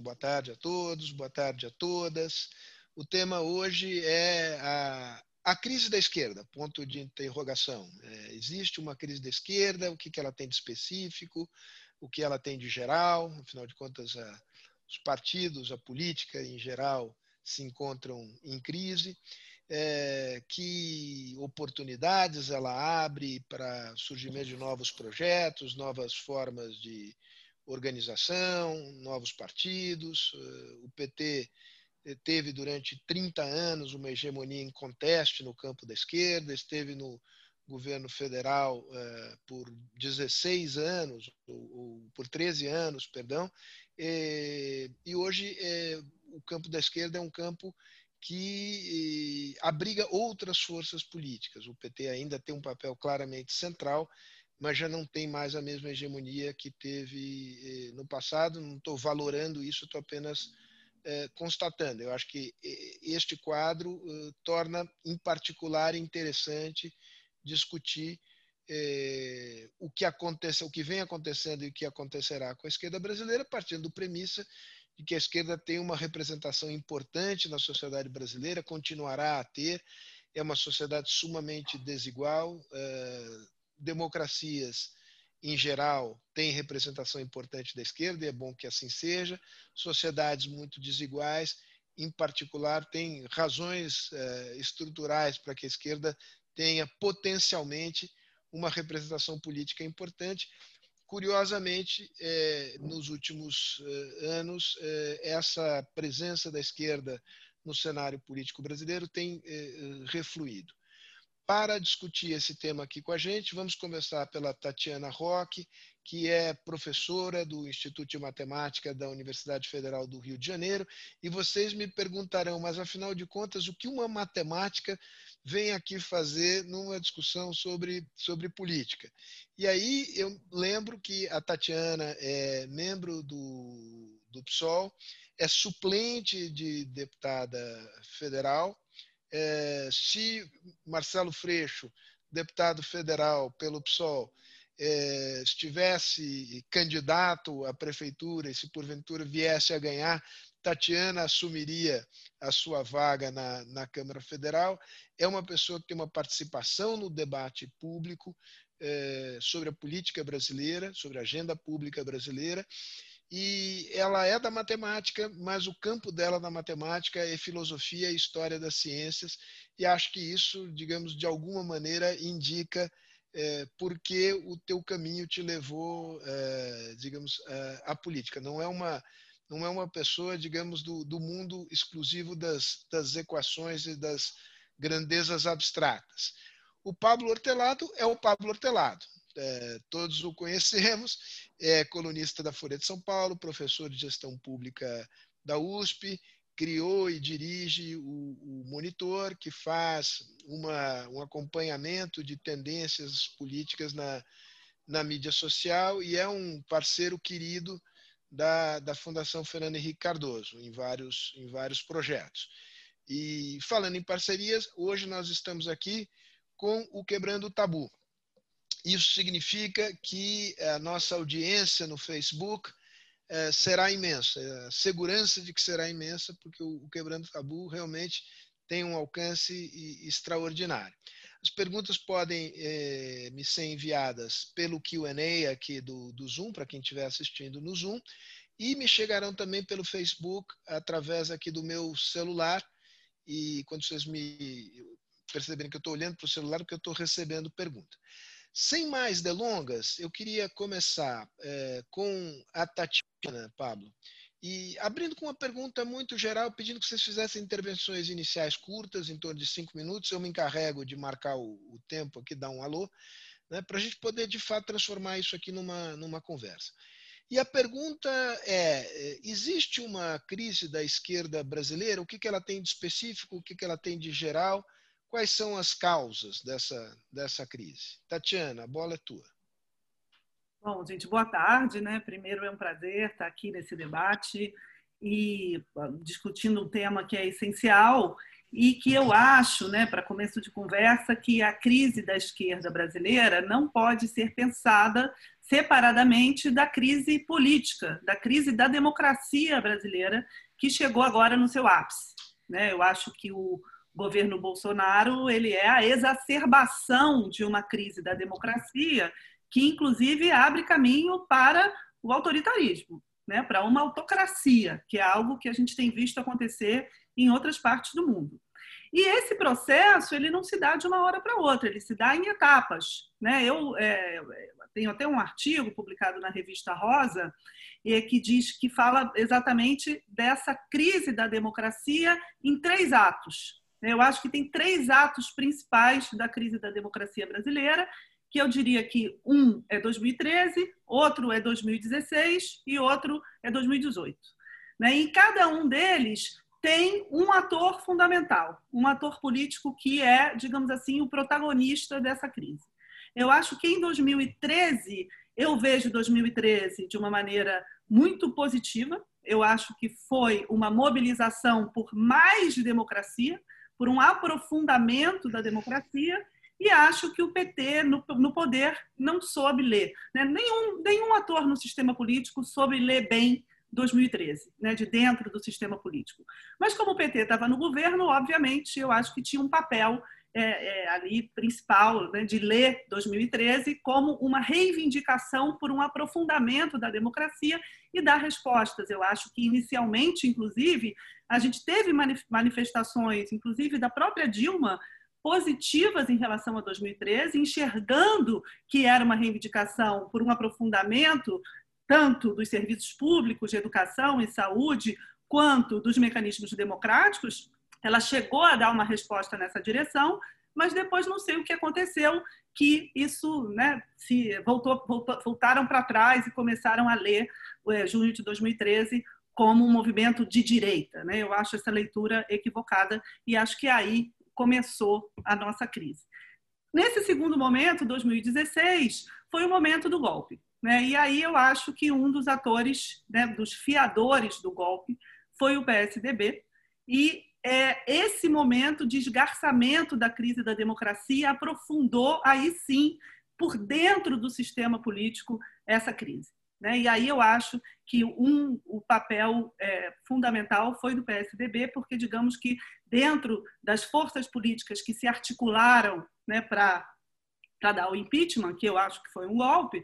Boa tarde a todos, boa tarde a todas. O tema hoje é a, a crise da esquerda, ponto de interrogação. É, existe uma crise da esquerda, o que, que ela tem de específico, o que ela tem de geral, afinal de contas, a, os partidos, a política em geral se encontram em crise. É, que oportunidades ela abre para surgimento de novos projetos, novas formas de organização, novos partidos. Eh, o PT eh, teve durante 30 anos uma hegemonia em conteste no campo da esquerda, esteve no governo federal eh, por 16 anos, ou, por 13 anos, perdão, e hoje o campo da esquerda é um campo que abriga outras forças políticas. O PT ainda tem um papel claramente central, mas já não tem mais a mesma hegemonia que teve eh, no passado. Não estou valorando isso, estou apenas eh, constatando. Eu acho que eh, este quadro torna, em particular, interessante discutir o que acontece, o que vem acontecendo e o que acontecerá com a esquerda brasileira, partindo do premissa de que a esquerda tem uma representação importante na sociedade brasileira, continuará a ter. É uma sociedade sumamente desigual democracias, em geral, têm representação importante da esquerda, e é bom que assim seja. Sociedades muito desiguais, em particular, têm razões eh, estruturais para que a esquerda tenha potencialmente uma representação política importante. Curiosamente, eh, nos últimos eh, anos, essa presença da esquerda no cenário político brasileiro tem refluído. Para discutir esse tema aqui com a gente, vamos começar pela Tatiana Roque, que é professora do Instituto de Matemática da Universidade Federal do Rio de Janeiro. E vocês me perguntarão, mas afinal de contas, o que uma matemática vem aqui fazer numa discussão sobre, sobre política? E aí eu lembro que a Tatiana é membro do, do PSOL, é suplente de deputada federal é, se Marcelo Freixo, deputado federal pelo PSOL, é, estivesse candidato à prefeitura e se porventura viesse a ganhar, Tatiana assumiria a sua vaga na, na Câmara Federal. É uma pessoa que tem uma participação no debate público é, sobre a política brasileira, sobre a agenda pública brasileira, e ela é da matemática, mas o campo dela na matemática é filosofia e história das ciências, e acho que isso, digamos, de alguma maneira indica é, porque o teu caminho te levou, é, digamos, é, à política. Não é uma não é uma pessoa, digamos, do, do mundo exclusivo das, das equações e das grandezas abstratas. O Pablo Hortelado é o Pablo Hortelado é, todos o conhecemos, é colunista da Folha de São Paulo, professor de gestão pública da USP, criou e dirige o, o Monitor, que faz uma, um acompanhamento de tendências políticas na, na mídia social e é um parceiro querido da, da Fundação Fernando Henrique Cardoso em vários, em vários projetos. E falando em parcerias, hoje nós estamos aqui com o Quebrando o Tabu, isso significa que a nossa audiência no Facebook eh, será imensa, a segurança de que será imensa, porque o, Quebrando Tabu realmente tem um alcance extraordinário. As perguntas podem eh, me ser enviadas pelo QA aqui do, do Zoom, para quem estiver assistindo no Zoom, e me chegarão também pelo Facebook, através aqui do meu celular. E quando vocês me perceberem que eu estou olhando para o celular, porque eu estou recebendo pergunta. Sem mais delongas, eu queria começar é, com a Tatiana, Pablo, e abrindo com uma pergunta muito geral, pedindo que vocês fizessem intervenções iniciais curtas, em torno de cinco minutos. Eu me encarrego de marcar o, o tempo aqui, dar um alô, né, para a gente poder, de fato, transformar isso aqui numa, numa conversa. E a pergunta é: é existe uma crise da esquerda brasileira? O que, que ela tem de específico? O que, que ela tem de geral? Quais são as causas dessa, dessa crise? Tatiana, a bola é tua. Bom, gente, boa tarde. Né? Primeiro, é um prazer estar aqui nesse debate e discutindo um tema que é essencial e que eu acho, né, para começo de conversa, que a crise da esquerda brasileira não pode ser pensada separadamente da crise política, da crise da democracia brasileira, que chegou agora no seu ápice. Né? Eu acho que o governo Bolsonaro ele é a exacerbação de uma crise da democracia que, inclusive, abre caminho para o autoritarismo, né? para uma autocracia, que é algo que a gente tem visto acontecer em outras partes do mundo. E esse processo ele não se dá de uma hora para outra, ele se dá em etapas. Né? Eu é, tenho até um artigo publicado na revista Rosa é, que diz que fala exatamente dessa crise da democracia em três atos. Eu acho que tem três atos principais da crise da democracia brasileira, que eu diria que um é 2013, outro é 2016 e outro é 2018. Né? Em cada um deles tem um ator fundamental, um ator político que é, digamos assim, o protagonista dessa crise. Eu acho que em 2013, eu vejo 2013 de uma maneira muito positiva. Eu acho que foi uma mobilização por mais democracia, por um aprofundamento da democracia, e acho que o PT, no, no poder, não soube ler. Né? Nenhum, nenhum ator no sistema político soube ler bem 2013, né, de dentro do sistema político. Mas como o PT estava no governo, obviamente, eu acho que tinha um papel é, é, ali principal né, de ler 2013 como uma reivindicação por um aprofundamento da democracia e dar respostas. Eu acho que inicialmente, inclusive, a gente teve manifestações, inclusive da própria Dilma, positivas em relação a 2013, enxergando que era uma reivindicação por um aprofundamento tanto dos serviços públicos de educação e saúde, quanto dos mecanismos democráticos, ela chegou a dar uma resposta nessa direção, mas depois não sei o que aconteceu, que isso né, se voltou, voltou voltaram para trás e começaram a ler é, junho de 2013 como um movimento de direita. Né? Eu acho essa leitura equivocada e acho que aí começou a nossa crise. Nesse segundo momento, 2016, foi o momento do golpe. Né? E aí eu acho que um dos atores, né, dos fiadores do golpe, foi o PSDB. E é, esse momento de esgarçamento da crise da democracia aprofundou, aí sim, por dentro do sistema político, essa crise. Né? E aí eu acho que um, o papel é, fundamental foi do PSDB, porque, digamos que, dentro das forças políticas que se articularam né, para dar o impeachment, que eu acho que foi um golpe,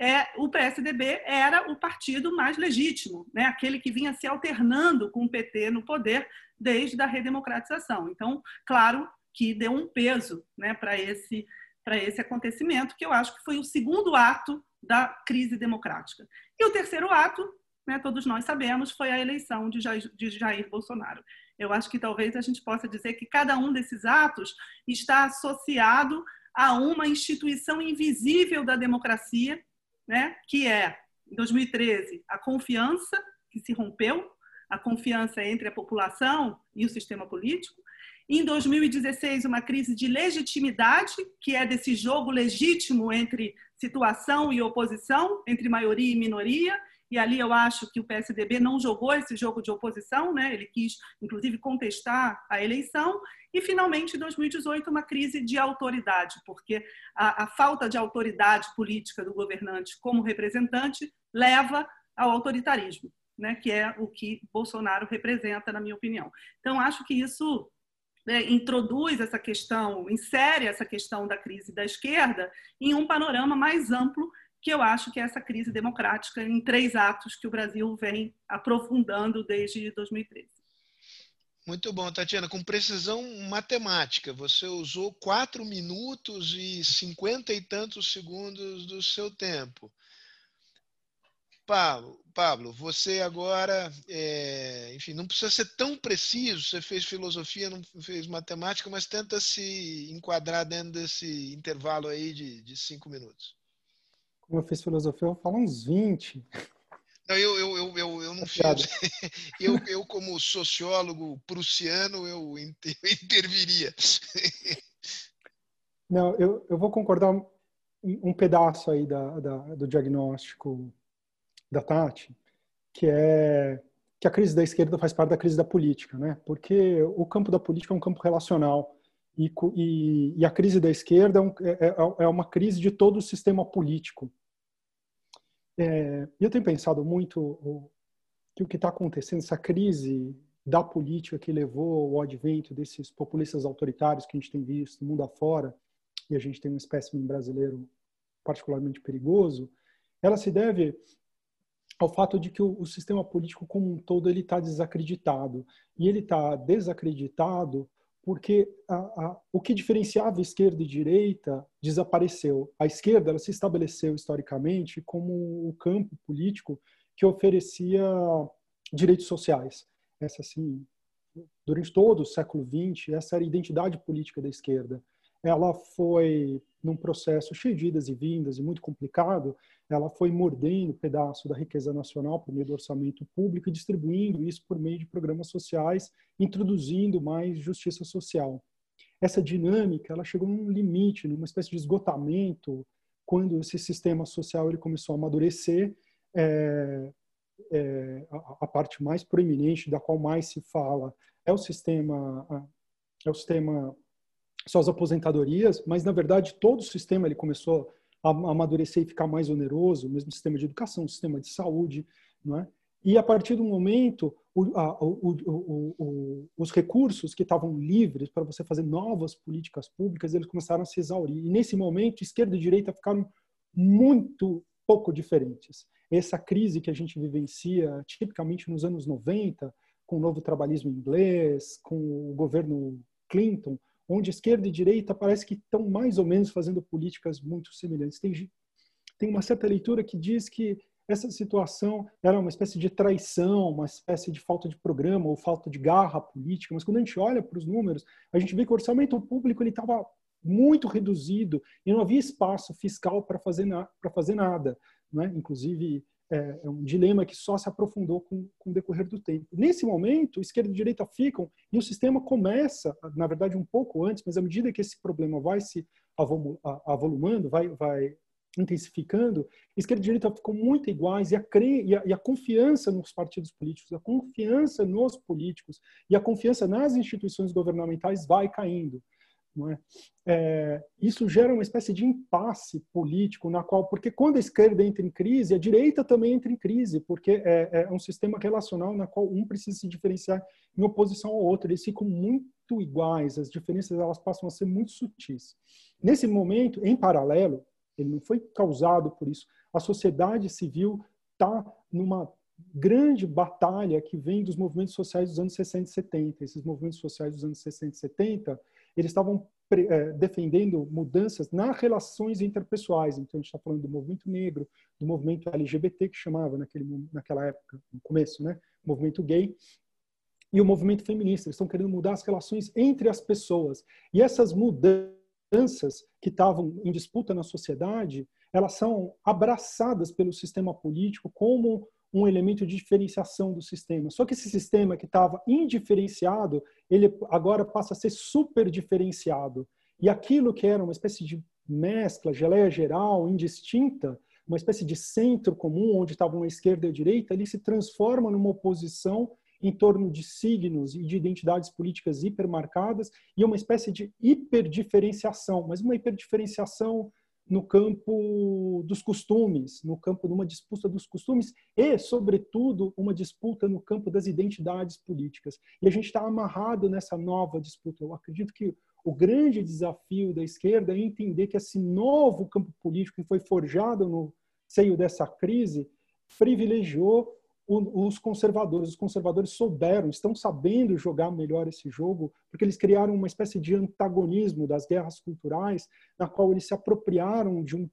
é, o PSDB era o partido mais legítimo, né? aquele que vinha se alternando com o PT no poder desde a redemocratização. Então, claro que deu um peso né, para esse, esse acontecimento, que eu acho que foi o segundo ato da crise democrática. E o terceiro ato, né, todos nós sabemos, foi a eleição de Jair, de Jair Bolsonaro. Eu acho que talvez a gente possa dizer que cada um desses atos está associado a uma instituição invisível da democracia, né, que é, em 2013, a confiança que se rompeu, a confiança entre a população e o sistema político. Em 2016, uma crise de legitimidade, que é desse jogo legítimo entre situação e oposição, entre maioria e minoria, e ali eu acho que o PSDB não jogou esse jogo de oposição, né? ele quis, inclusive, contestar a eleição, e, finalmente, em 2018, uma crise de autoridade, porque a, a falta de autoridade política do governante como representante leva ao autoritarismo, né? que é o que Bolsonaro representa, na minha opinião. Então, acho que isso né, introduz essa questão, insere essa questão da crise da esquerda em um panorama mais amplo que eu acho que é essa crise democrática em três atos que o Brasil vem aprofundando desde 2013. Muito bom, Tatiana. Com precisão matemática, você usou quatro minutos e cinquenta e tantos segundos do seu tempo. Pablo, Pablo você agora, é, enfim, não precisa ser tão preciso. Você fez filosofia, não fez matemática, mas tenta se enquadrar dentro desse intervalo aí de, de cinco minutos como eu fiz filosofia, eu falo uns 20. Não, eu, eu, eu, eu, eu não fiz. Eu, eu, como sociólogo prussiano, eu interviria. Não, eu, eu vou concordar um, um pedaço aí da, da, do diagnóstico da Tati, que é que a crise da esquerda faz parte da crise da política, né? Porque o campo da política é um campo relacional e, e, e a crise da esquerda é, um, é, é, é, uma crise de todo o sistema político. É, eu tenho pensado muito que o que está acontecendo, essa crise da política que levou ao advento desses populistas autoritários que a gente tem visto no mundo afora, e a gente tem um espécime brasileiro particularmente perigoso, ela se deve ao fato de que o, o sistema político como um todo ele está desacreditado e ele está desacreditado porque a, a, o que diferenciava esquerda e direita desapareceu. A esquerda ela se estabeleceu historicamente como o campo político que oferecia direitos sociais. Essa assim, durante todo o século XX, essa era a identidade política da esquerda ela foi num processo cheio de idas e vindas e muito complicado, ela foi mordendo pedaço da riqueza nacional por meio do orçamento público e distribuindo isso por meio de programas sociais, introduzindo mais justiça social. Essa dinâmica, ela chegou num limite, numa espécie de esgotamento, quando esse sistema social ele começou a amadurecer, é, é, a, a, parte mais proeminente, da qual mais se fala, é o sistema, é o sistema só as aposentadorias, mas na verdade todo o sistema ele começou a amadurecer e ficar mais oneroso, mesmo sistema de educação, sistema de saúde, não é? E a partir do momento, o, a, o, o, os recursos que estavam livres para você fazer novas políticas públicas, eles começaram a se exaurir. E nesse momento, esquerda e direita ficaram muito pouco diferentes. Essa crise que a gente vivencia tipicamente nos anos 90, com o novo trabalhismo inglês, com o governo Clinton, onde esquerda e direita parece que estão mais ou menos fazendo políticas muito semelhantes. Tem, tem uma certa leitura que diz que essa situação era uma espécie de traição, uma espécie de falta de programa ou falta de garra política, mas quando a gente olha para os números, a gente vê que o orçamento público estava muito reduzido e não havia espaço fiscal para fazer, na, fazer nada. Né? Inclusive, é, é, um dilema que só se aprofundou com, com o decorrer do tempo. Nesse momento, esquerda e direita ficam e o sistema começa, na verdade, um pouco antes, mas à medida que esse problema vai se avolumando, vai, vai intensificando, esquerda e direita ficam muito iguais e a, cre... e, a, e a, confiança nos partidos políticos, a confiança nos políticos e a confiança nas instituições governamentais vai caindo. É? É, isso gera uma espécie de impasse político na qual, porque quando a esquerda entra em crise, a direita também entra em crise, porque é, é um sistema relacional na qual um precisa se diferenciar em oposição ao outro. Eles ficam muito iguais, as diferenças elas passam a ser muito sutis. Nesse momento, em paralelo, ele não foi causado por isso. A sociedade civil está numa grande batalha que vem dos movimentos sociais dos anos 60 e 70. Esses movimentos sociais dos anos 60 e 70 eles estavam é, defendendo mudanças nas relações interpessoais. Então, a gente está falando do movimento negro, do movimento LGBT, que chamava naquele, naquela época, no começo, né? movimento gay, e o movimento feminista. Eles estão querendo mudar as relações entre as pessoas. E essas mudanças que estavam em disputa na sociedade, elas são abraçadas pelo sistema político como um elemento de diferenciação do sistema. Só que esse sistema que estava indiferenciado, ele agora passa a ser super diferenciado. E aquilo que era uma espécie de mescla, geleia geral, indistinta, uma espécie de centro comum onde estavam a esquerda e a direita, ele se transforma numa oposição em torno de signos e de identidades políticas hipermarcadas e uma espécie de hiperdiferenciação, mas uma hiperdiferenciação no campo dos costumes, no campo de uma disputa dos costumes e, sobretudo, uma disputa no campo das identidades políticas. E a gente está amarrado nessa nova disputa. Eu acredito que o grande desafio da esquerda é entender que esse novo campo político que foi forjado no seio dessa crise privilegiou os conservadores. Os conservadores souberam, estão sabendo jogar melhor esse jogo, porque eles criaram uma espécie de antagonismo das guerras culturais, na qual eles se apropriaram de um.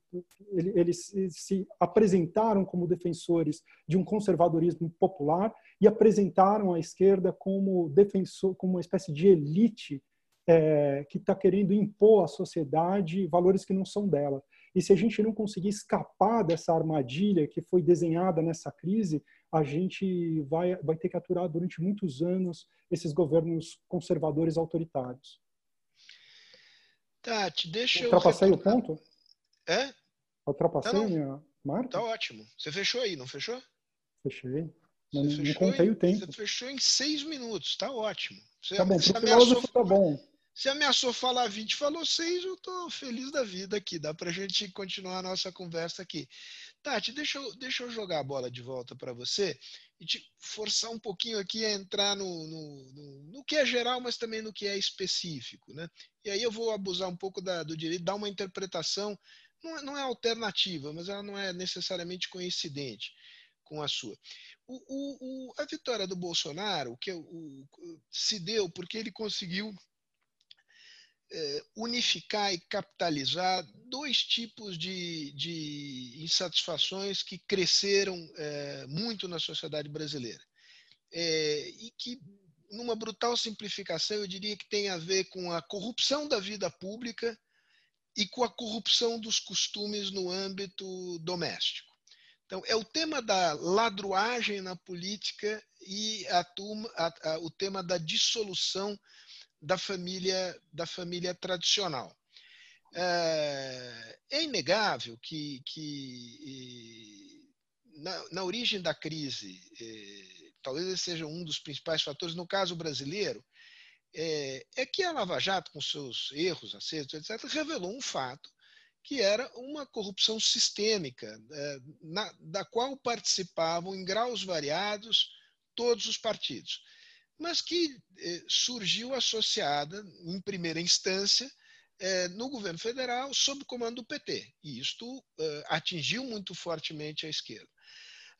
Eles se apresentaram como defensores de um conservadorismo popular e apresentaram a esquerda como defensor, como uma espécie de elite é, que está querendo impor à sociedade valores que não são dela. E se a gente não conseguir escapar dessa armadilha que foi desenhada nessa crise, a gente vai, vai ter que aturar durante muitos anos esses governos conservadores autoritários. Tati, deixa eu. Ultrapassei o ponto? É? Ultrapassei tá, a minha marca? Tá ótimo. Você fechou aí, não fechou? Fechei. Não, não contei em, o tempo. Você fechou em seis minutos, tá ótimo. Você, tá bom, para filósofo tá bom. Se ameaçou falar 20, falou 6, eu estou feliz da vida aqui. Dá para a gente continuar a nossa conversa aqui. Tati, deixa eu, deixa eu jogar a bola de volta para você e te forçar um pouquinho aqui a entrar no, no, no, no, que é geral, mas também no que é específico. Né? E aí eu vou abusar um pouco da, do direito, dar uma interpretação, não é, não é alternativa, mas ela não é necessariamente coincidente com a sua. O, o, o, a vitória do Bolsonaro que o, se deu porque ele conseguiu unificar e capitalizar dois tipos de, de insatisfações que cresceram é, muito na sociedade brasileira. É, e que, numa brutal simplificação, eu diria que tem a ver com a corrupção da vida pública e com a corrupção dos costumes no âmbito doméstico. Então, é o tema da ladruagem na política e a a, a, o tema da dissolução da família, da família tradicional. É, é inegável que, que na, na, origem da crise, é, talvez esse seja um dos principais fatores, no caso brasileiro, é, é que a Lava Jato, com seus erros, acertos, etc., revelou um fato que era uma corrupção sistêmica, na, da qual participavam em graus variados todos os partidos mas que eh, surgiu associada, em primeira instância, eh, no governo federal, sob comando do PT. E isto eh, atingiu muito fortemente a esquerda.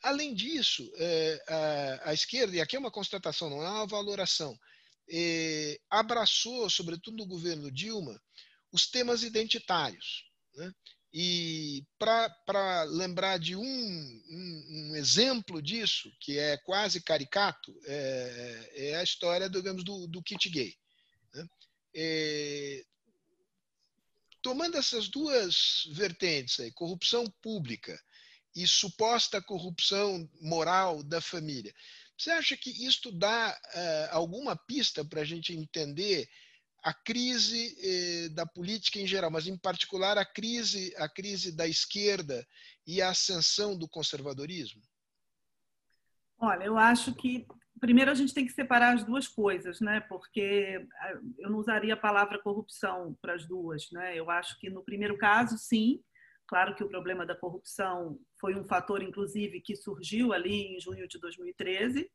Além disso, a, a, esquerda, e aqui é uma constatação, não é uma valoração, abraçou, sobretudo no governo Dilma, os temas identitários. Né? E para lembrar de um, um, um, exemplo disso, que é quase caricato, é, é a história digamos, do, do kit gay. Né? É, tomando essas duas vertentes, aí, corrupção pública e suposta corrupção moral da família, você acha que isto dá uh, alguma pista para a gente entender a crise eh, da política em geral, mas em particular a crise, a crise da esquerda e a ascensão do conservadorismo? Olha, eu acho que primeiro a gente tem que separar as duas coisas, né? Porque ah, eu não usaria a palavra corrupção para as duas, né? Eu acho que no primeiro caso, sim, claro que o problema da corrupção foi um fator, inclusive, que surgiu ali em junho de 2013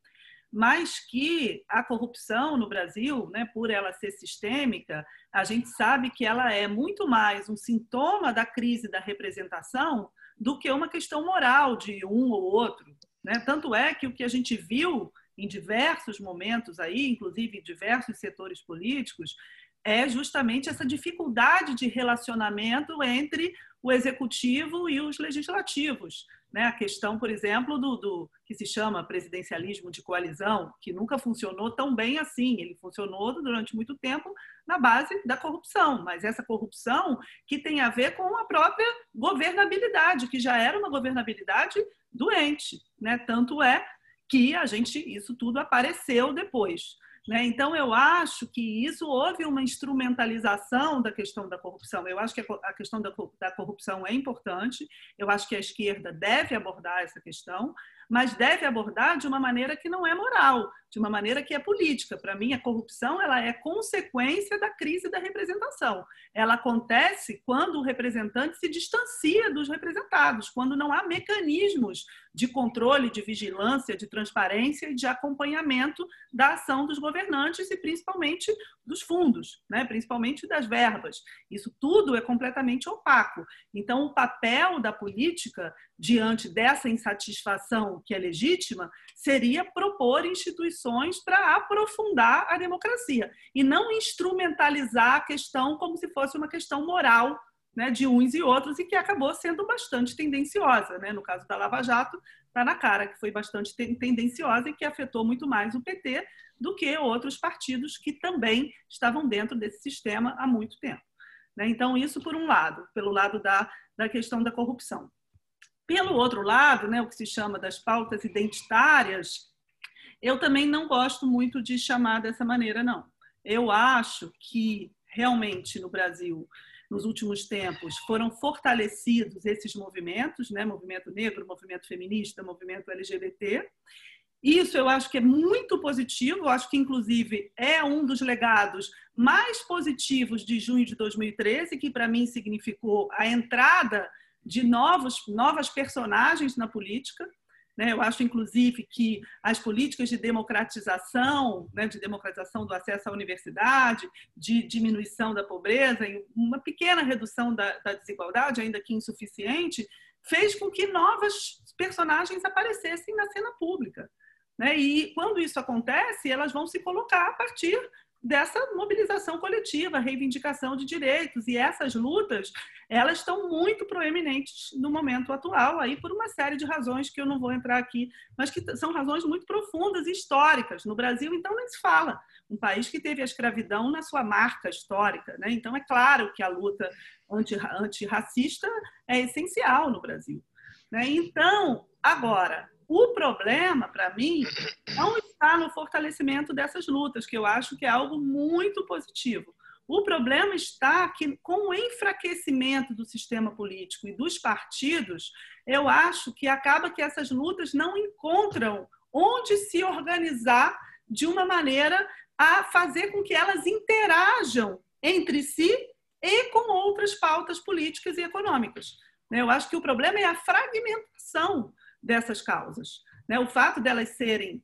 mas que a corrupção no Brasil, né, por ela ser sistêmica, a gente sabe que ela é muito mais um sintoma da crise da representação do que uma questão moral de um ou outro. Né? Tanto é que o que a gente viu em diversos momentos aí, inclusive em diversos setores políticos, é justamente essa dificuldade de relacionamento entre o executivo e os legislativos. Né? A questão, por exemplo, do, do, que se chama presidencialismo de coalizão, que nunca funcionou tão bem assim. Ele funcionou durante muito tempo na base da corrupção, mas essa corrupção que tem a ver com a própria governabilidade, que já era uma governabilidade doente. Né? Tanto é que a gente isso tudo apareceu depois. Né? Então, eu acho que isso houve uma instrumentalização da questão da corrupção. Eu acho que a questão da corrupção é importante, eu acho que a esquerda deve abordar essa questão, mas deve abordar de uma maneira que não é moral, de uma maneira que é política. Para mim, a corrupção ela é consequência da crise da representação. Ela acontece quando o representante se distancia dos representados, quando não há mecanismos de controle, de vigilância, de transparência e de acompanhamento da ação dos governantes e principalmente dos fundos, né? principalmente das verbas. Isso tudo é completamente opaco. Então, o papel da política diante dessa insatisfação que é legítima seria propor instituições para aprofundar a democracia e não instrumentalizar a questão como se fosse uma questão moral né, de uns e outros e que acabou sendo bastante tendenciosa. Né? No caso da Lava Jato, está na cara que foi bastante tendenciosa e que afetou muito mais o PT do que outros partidos que também estavam dentro desse sistema há muito tempo. Né? Então, isso por um lado, pelo lado da, da questão da corrupção. Pelo outro lado, né, o que se chama das pautas identitárias, eu também não gosto muito de chamar dessa maneira, não. Eu acho que realmente no Brasil nos últimos tempos foram fortalecidos esses movimentos, né? movimento negro, movimento feminista, movimento LGBT, Isso eu acho que é muito positivo, eu acho que, inclusive, é um dos legados mais positivos de junho de 2013, que para mim significou a entrada de novos, novas personagens na política. Né? Eu acho, inclusive, que as políticas de democratização, né, de democratização do acesso à universidade, de diminuição da pobreza, uma pequena redução da, da desigualdade, ainda que insuficiente, fez com que novas personagens aparecessem na cena pública. Né? E quando isso acontece, elas vão se colocar a partir dessa mobilização coletiva, reivindicação de direitos. E essas lutas, elas estão muito proeminentes no momento atual, aí por uma série de razões que eu não vou entrar aqui, mas que são razões muito profundas e históricas. No Brasil, então, nem se fala. Um país que teve a escravidão na sua marca histórica. Né? Então, é claro que a luta antirracista é essencial no Brasil. Né? Então, agora, o problema, para mim, não está no fortalecimento dessas lutas, que eu acho que é algo muito positivo. O problema está que, com o enfraquecimento do sistema político e dos partidos, eu acho que acaba que essas lutas não encontram onde se organizar de uma maneira a fazer com que elas interajam entre si e com outras pautas políticas e econômicas. Eu acho que o problema é a fragmentação dessas causas. Né? O fato delas serem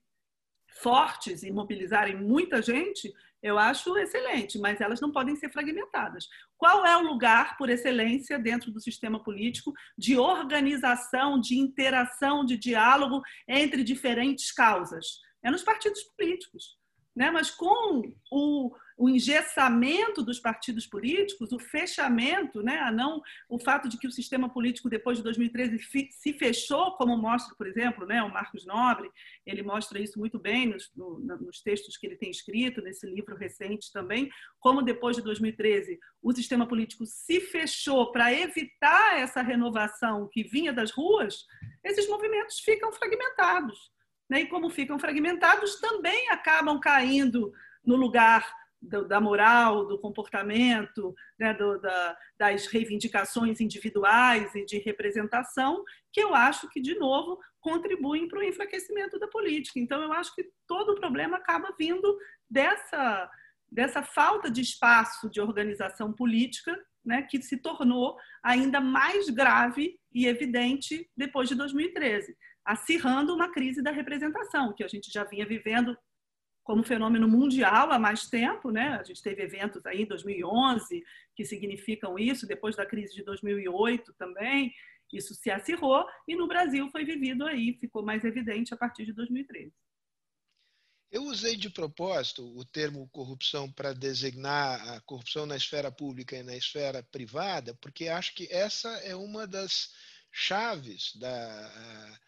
fortes e mobilizarem muita gente, eu acho excelente, mas elas não podem ser fragmentadas. Qual é o lugar, por excelência, dentro do sistema político, de organização, de interação, de diálogo entre diferentes causas? É nos partidos políticos. Né? Mas com o, o engessamento dos partidos políticos, o fechamento, né? a não, o fato de que o sistema político depois de 2013 se fechou, como mostra, por exemplo, né? o Marcos Nobre, ele mostra isso muito bem nos, no, nos textos que ele tem escrito, nesse livro recente também, como depois de 2013 o sistema político se fechou para evitar essa renovação que vinha das ruas, esses movimentos ficam fragmentados né? e como ficam fragmentados, também acabam caindo no lugar do, da moral, do comportamento, né? do, da, das reivindicações individuais e de representação, que eu acho que, de novo, contribuem para o enfraquecimento da política. Então, eu acho que todo o problema acaba vindo dessa, dessa falta de espaço de organização política né, que se tornou ainda mais grave e evidente depois de 2013 acirrando uma crise da representação, que a gente já vinha vivendo como fenômeno mundial há mais tempo, né? A gente teve eventos aí em 2011 que significam isso, depois da crise de 2008 também, isso se acirrou e no Brasil foi vivido aí, ficou mais evidente a partir de 2013. Eu usei de propósito o termo corrupção para designar a corrupção na esfera pública e na esfera privada, porque acho que essa é uma das chaves da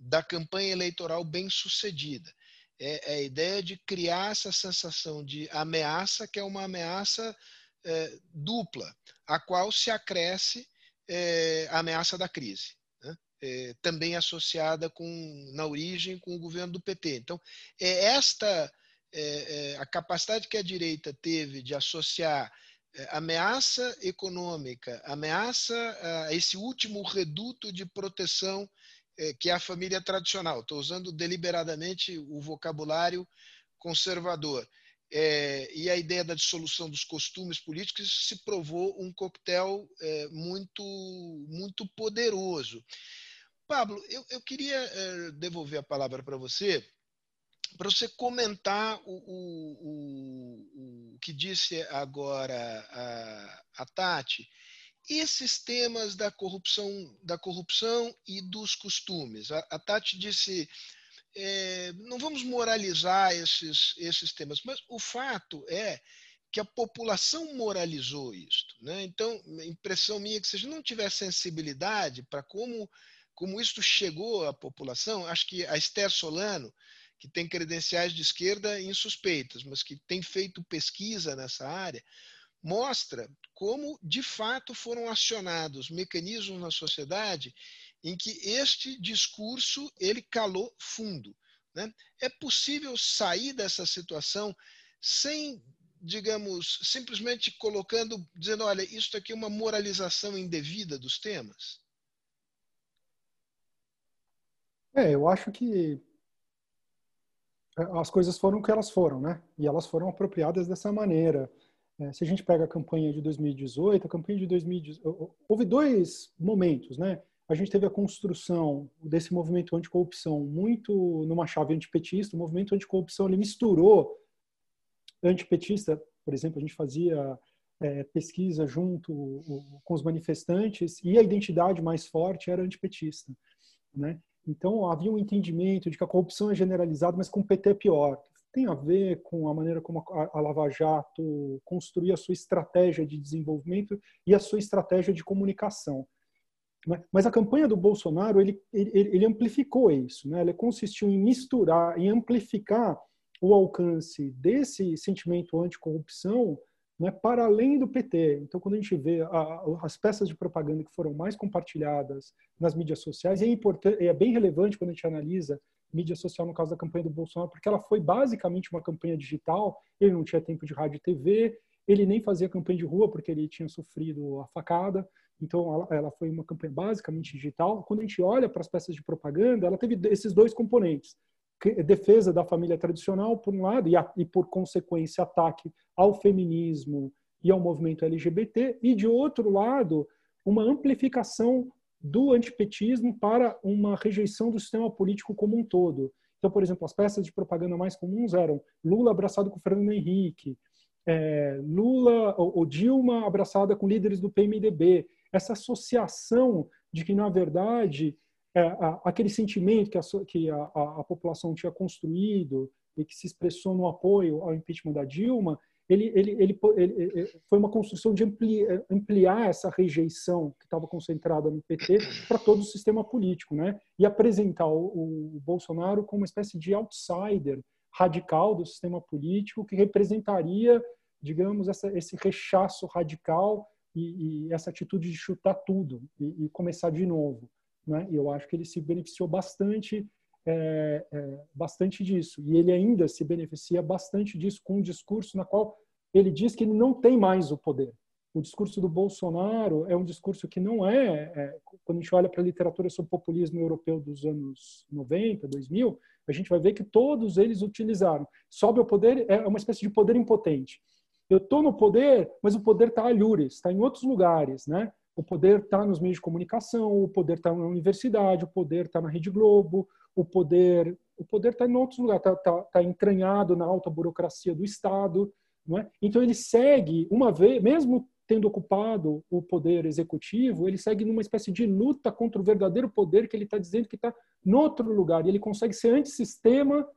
da campanha eleitoral bem sucedida. É, é, a ideia de criar essa sensação de ameaça, que é uma ameaça é, dupla, a qual se acresce é, a ameaça da crise. Né? É, também associada com, na origem com o governo do PT. Então, é esta é, a capacidade que a direita teve de associar ameaça econômica, ameaça a esse último reduto de proteção é, que é a família tradicional. Estou usando deliberadamente o vocabulário conservador. É, e a ideia da dissolução dos costumes políticos se provou um coquetel é, muito, muito poderoso. Pablo, eu, eu queria é, devolver a palavra para você, para você comentar o, o, o, o, que disse agora a, a Tati esses temas da corrupção, da corrupção e dos costumes. A, a Tati disse, é, não vamos moralizar esses, esses temas, mas o fato é que a população moralizou isto. Né? Então, impressão minha é que se a gente não tiver sensibilidade para como, como isto chegou à população, acho que a Esther Solano, que tem credenciais de esquerda insuspeitas, mas que tem feito pesquisa nessa área, mostra como de fato foram acionados mecanismos na sociedade em que este discurso ele calou fundo. Né? É possível sair dessa situação sem, digamos, simplesmente colocando, dizendo, olha, isso aqui é uma moralização indevida dos temas? É, eu acho que as coisas foram o que elas foram, né? E elas foram apropriadas dessa maneira. É, se a gente pega a campanha de 2018, a campanha de 2018, houve dois momentos, né? A gente teve a construção desse movimento anticorrupção muito numa chave antipetista. O movimento anticorrupção ele misturou antipetista, por exemplo, a gente fazia é, pesquisa junto com os manifestantes e a identidade mais forte era antipetista, né? Então havia um entendimento de que a corrupção é generalizada, mas com o PT é pior. Tem a ver com a maneira como a Lava Jato construía a sua estratégia de desenvolvimento e a sua estratégia de comunicação. Né? Mas a campanha do Bolsonaro ele, ele, ele amplificou isso, né? Ele consistiu em misturar, em amplificar o alcance desse sentimento anticorrupção né, para além do PT. Então, quando a gente vê a, as peças de propaganda que foram mais compartilhadas nas mídias sociais, é, importante, é bem relevante quando a gente analisa mídia social no caso da campanha do Bolsonaro, porque ela foi basicamente uma campanha digital, ele não tinha tempo de rádio e TV, ele nem fazia campanha de rua porque ele tinha sofrido a facada, então ela, ela foi uma campanha basicamente digital. Quando a gente olha para as peças de propaganda, ela teve esses dois componentes defesa da família tradicional, por um lado, e, a, e, por consequência ataque ao feminismo e ao movimento LGBT, e de outro lado, uma amplificação do antipetismo para uma rejeição do sistema político como um todo. Então, por exemplo, as peças de propaganda mais comuns eram Lula abraçado com Fernando Henrique, é, Lula ou, Dilma abraçada com líderes do PMDB. Essa associação de que, na verdade, é, a, aquele sentimento que, a, que a, a, população tinha construído e que se expressou no apoio ao impeachment da Dilma, ele, ele, ele, ele foi uma construção de ampliar, ampliar essa rejeição que estava concentrada no PT para todo o sistema político, né? E apresentar o, o Bolsonaro como uma espécie de outsider radical do sistema político que representaria, digamos, essa, esse rechaço radical e, e, essa atitude de chutar tudo e, e começar de novo. Né? E eu acho que ele se beneficiou bastante, é, é, bastante disso. E ele ainda se beneficia bastante disso com um discurso na qual ele diz que ele não tem mais o poder. O discurso do Bolsonaro é um discurso que não é, é quando a gente olha para a literatura sobre populismo europeu dos anos 90, 2000, a gente vai ver que todos eles utilizaram. Sobe ao poder é uma espécie de poder impotente. Eu estou no poder, mas o poder está alhures, está em outros lugares, né? O poder está nos meios de comunicação, o poder está na universidade, o poder está na Rede Globo, o poder o poder está em outros lugares, está tá, tá entranhado na alta burocracia do Estado. Não é? Então ele segue, uma vez, mesmo tendo ocupado o poder executivo, ele segue numa espécie de luta contra o verdadeiro poder que ele está dizendo que está em outro lugar. E ele consegue ser antissistema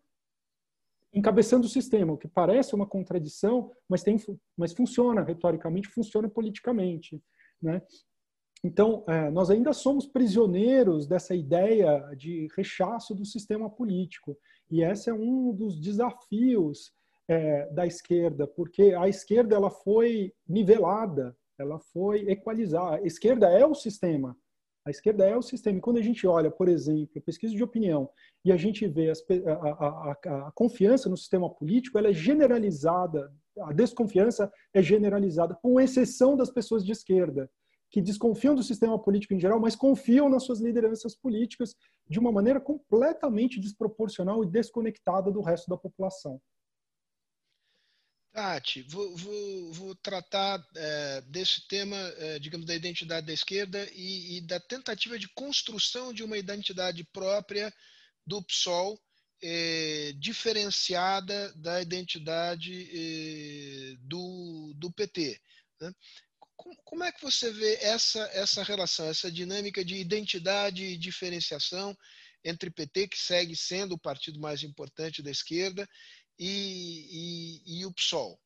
encabeçando o sistema, o que parece uma contradição, mas, tem, mas funciona retoricamente, funciona politicamente. Né? Então, é, nós ainda somos prisioneiros dessa ideia de rechaço do sistema político. E esse é um dos desafios é, da esquerda, porque a esquerda ela foi nivelada, ela foi equalizada. A esquerda é o sistema. A esquerda é o sistema. E quando a gente olha, por exemplo, pesquisa de opinião, e a gente vê as, a, a, a, a confiança no sistema político, ela é generalizada, a desconfiança é generalizada, com exceção das pessoas de esquerda que desconfiam do sistema político em geral, mas confiam nas suas lideranças políticas de uma maneira completamente desproporcional e desconectada do resto da população. Tati, vou, vou, vou tratar é, desse tema, é, digamos, da identidade da esquerda e, e, da tentativa de construção de uma identidade própria do PSOL, é, diferenciada da identidade é, do, do PT. Né? Como é que você vê essa, essa relação, essa dinâmica de identidade e diferenciação entre PT, que segue sendo o partido mais importante da esquerda, e, e, e o PSOL?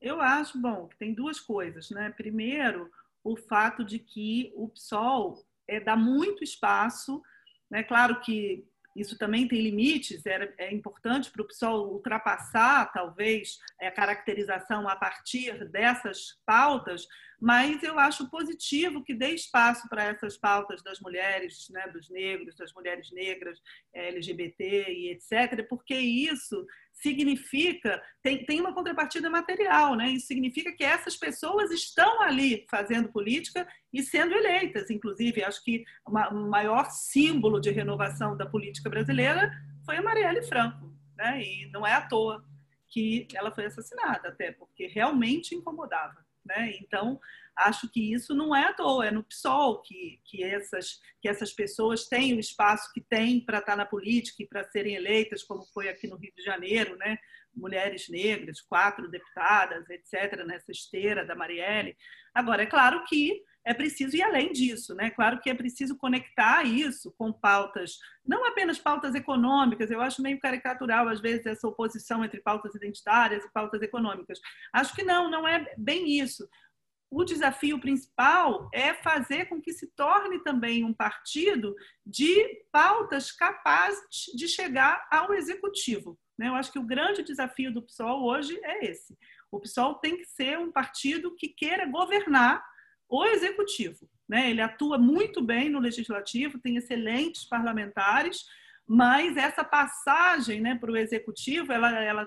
Eu acho, bom, que tem duas coisas. Né? Primeiro, o fato de que o PSOL é, dá muito espaço, né? claro que isso também tem limites, é, é importante para o PSOL ultrapassar, talvez, a caracterização a partir dessas pautas, mas eu acho positivo que dê espaço para essas pautas das mulheres, né, dos negros, das mulheres negras, LGBT e etc., porque isso significa, tem, tem uma contrapartida material, né? Isso significa que essas pessoas estão ali fazendo política e sendo eleitas. Inclusive, acho que o maior símbolo de renovação da política brasileira foi a Marielle Franco, né? E não é à toa que ela foi assassinada, até porque realmente incomodava, né? Então, acho que isso não é à toa, é no PSOL que, que, essas, que essas pessoas têm o espaço que têm para estar na política e para serem eleitas, como foi aqui no Rio de Janeiro, né? mulheres negras, quatro deputadas, etc., nessa esteira da Marielle. Agora, é claro que é preciso ir além disso, né? Claro que é preciso conectar isso com pautas, não apenas pautas econômicas, eu acho meio caricatural, às vezes, essa oposição entre pautas identitárias e pautas econômicas. Acho que não, não é bem isso. O desafio principal é fazer com que se torne também um partido de pautas capazes de chegar ao executivo. Né? Eu acho que o grande desafio do PSOL hoje é esse. O PSOL tem que ser um partido que queira governar o executivo. Né? Ele atua muito bem no legislativo, tem excelentes parlamentares, mas essa passagem né, para o executivo, ela, ela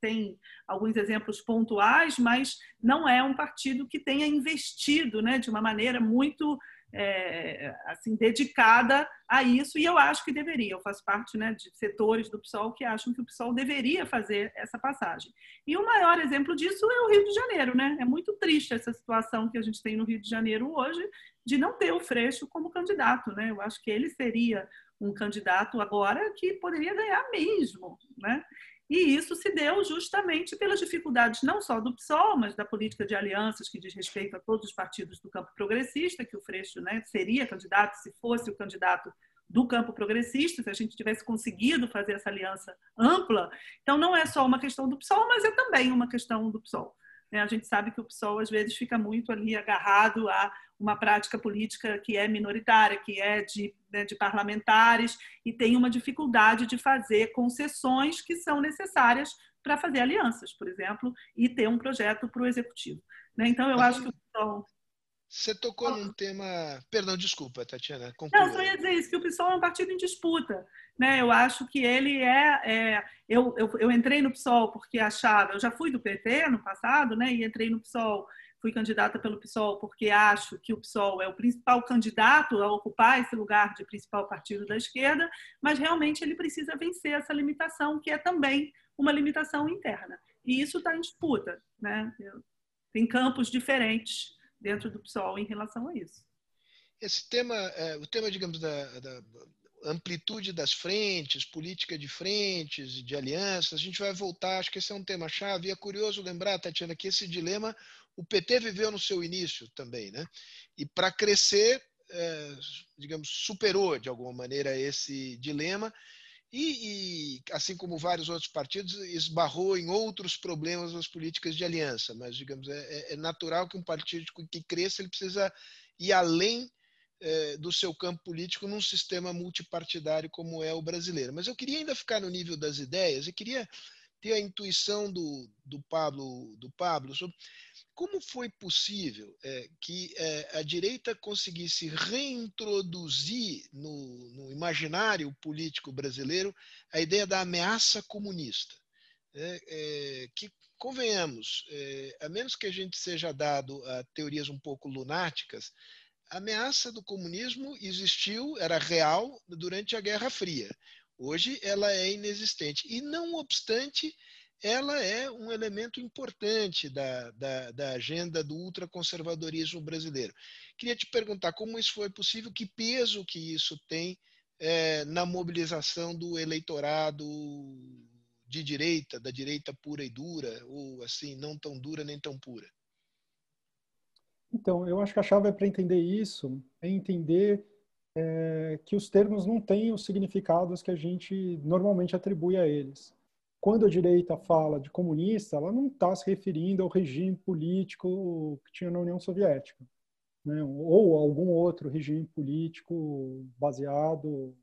tem alguns exemplos pontuais, mas não é um partido que tenha investido né, de uma maneira muito é, assim dedicada a isso e eu acho que deveria. Eu faço parte né, de setores do PSOL que acham que o PSOL deveria fazer essa passagem. E o maior exemplo disso é o Rio de Janeiro, né? É muito triste essa situação que a gente tem no Rio de Janeiro hoje de não ter o Freixo como candidato, né? Eu acho que ele seria um candidato agora que poderia ganhar mesmo, né? E isso se deu justamente pelas dificuldades não só do PSOL, mas da política de alianças que diz respeito a todos os partidos do campo progressista, que o Freixo né, seria candidato se fosse o candidato do campo progressista, se a gente tivesse conseguido fazer essa aliança ampla. Então, não é só uma questão do PSOL, mas é também uma questão do PSOL. Né? A gente sabe que o PSOL, às vezes, fica muito ali agarrado a uma prática política que é minoritária, que é de, né, de parlamentares, e tem uma dificuldade de fazer concessões que são necessárias para fazer alianças, por exemplo, e ter um projeto para o executivo. Né? Então, eu acho que o PSOL você tocou num tema. Perdão, desculpa, Tatiana. Conclua. Não, só ia dizer isso, que o PSOL é um partido em disputa. Né? Eu acho que ele é. é eu, eu, eu, entrei no PSOL porque achava. Eu já fui do PT no passado, né? E entrei no PSOL, fui candidata pelo PSOL porque acho que o PSOL é o principal candidato a ocupar esse lugar de principal partido da esquerda, mas realmente ele precisa vencer essa limitação, que é também uma limitação interna. E isso está em disputa. Né? Tem campos diferentes dentro do PSOL em relação a isso. Esse tema, é, o tema, digamos, da, da, amplitude das frentes, política de frentes, de alianças, a gente vai voltar, acho que esse é um tema chave. E é curioso lembrar, Tatiana, que esse dilema o PT viveu no seu início também, né? E para crescer, é, digamos, superou de alguma maneira esse dilema e, e, assim como vários outros partidos, esbarrou em outros problemas nas políticas de aliança. Mas, digamos, é, é, é natural que um partido que cresça ele precisa ir além é, do seu campo político num sistema multipartidário como é o brasileiro. Mas eu queria ainda ficar no nível das ideias e queria ter a intuição do, do Pablo, do Pablo sobre como foi possível é, que é, a direita conseguisse reintroduzir no, no, imaginário político brasileiro a ideia da ameaça comunista? É, é que, convenhamos, é, a menos que a gente seja dado a teorias um pouco lunáticas, a ameaça do comunismo existiu, era real durante a Guerra Fria. Hoje ela é inexistente. E, não obstante, ela é um elemento importante da, da, da agenda do ultraconservadorismo brasileiro. Queria te perguntar como isso foi possível, que peso que isso tem é, na mobilização do eleitorado de direita, da direita pura e dura, ou assim, não tão dura nem tão pura. Então, eu acho que a chave é para entender isso, é entender é, que os termos não têm os significados que a gente normalmente atribui a eles quando a direita fala de comunista, ela não está se referindo ao regime político que tinha na União Soviética, né? ou algum outro regime político baseado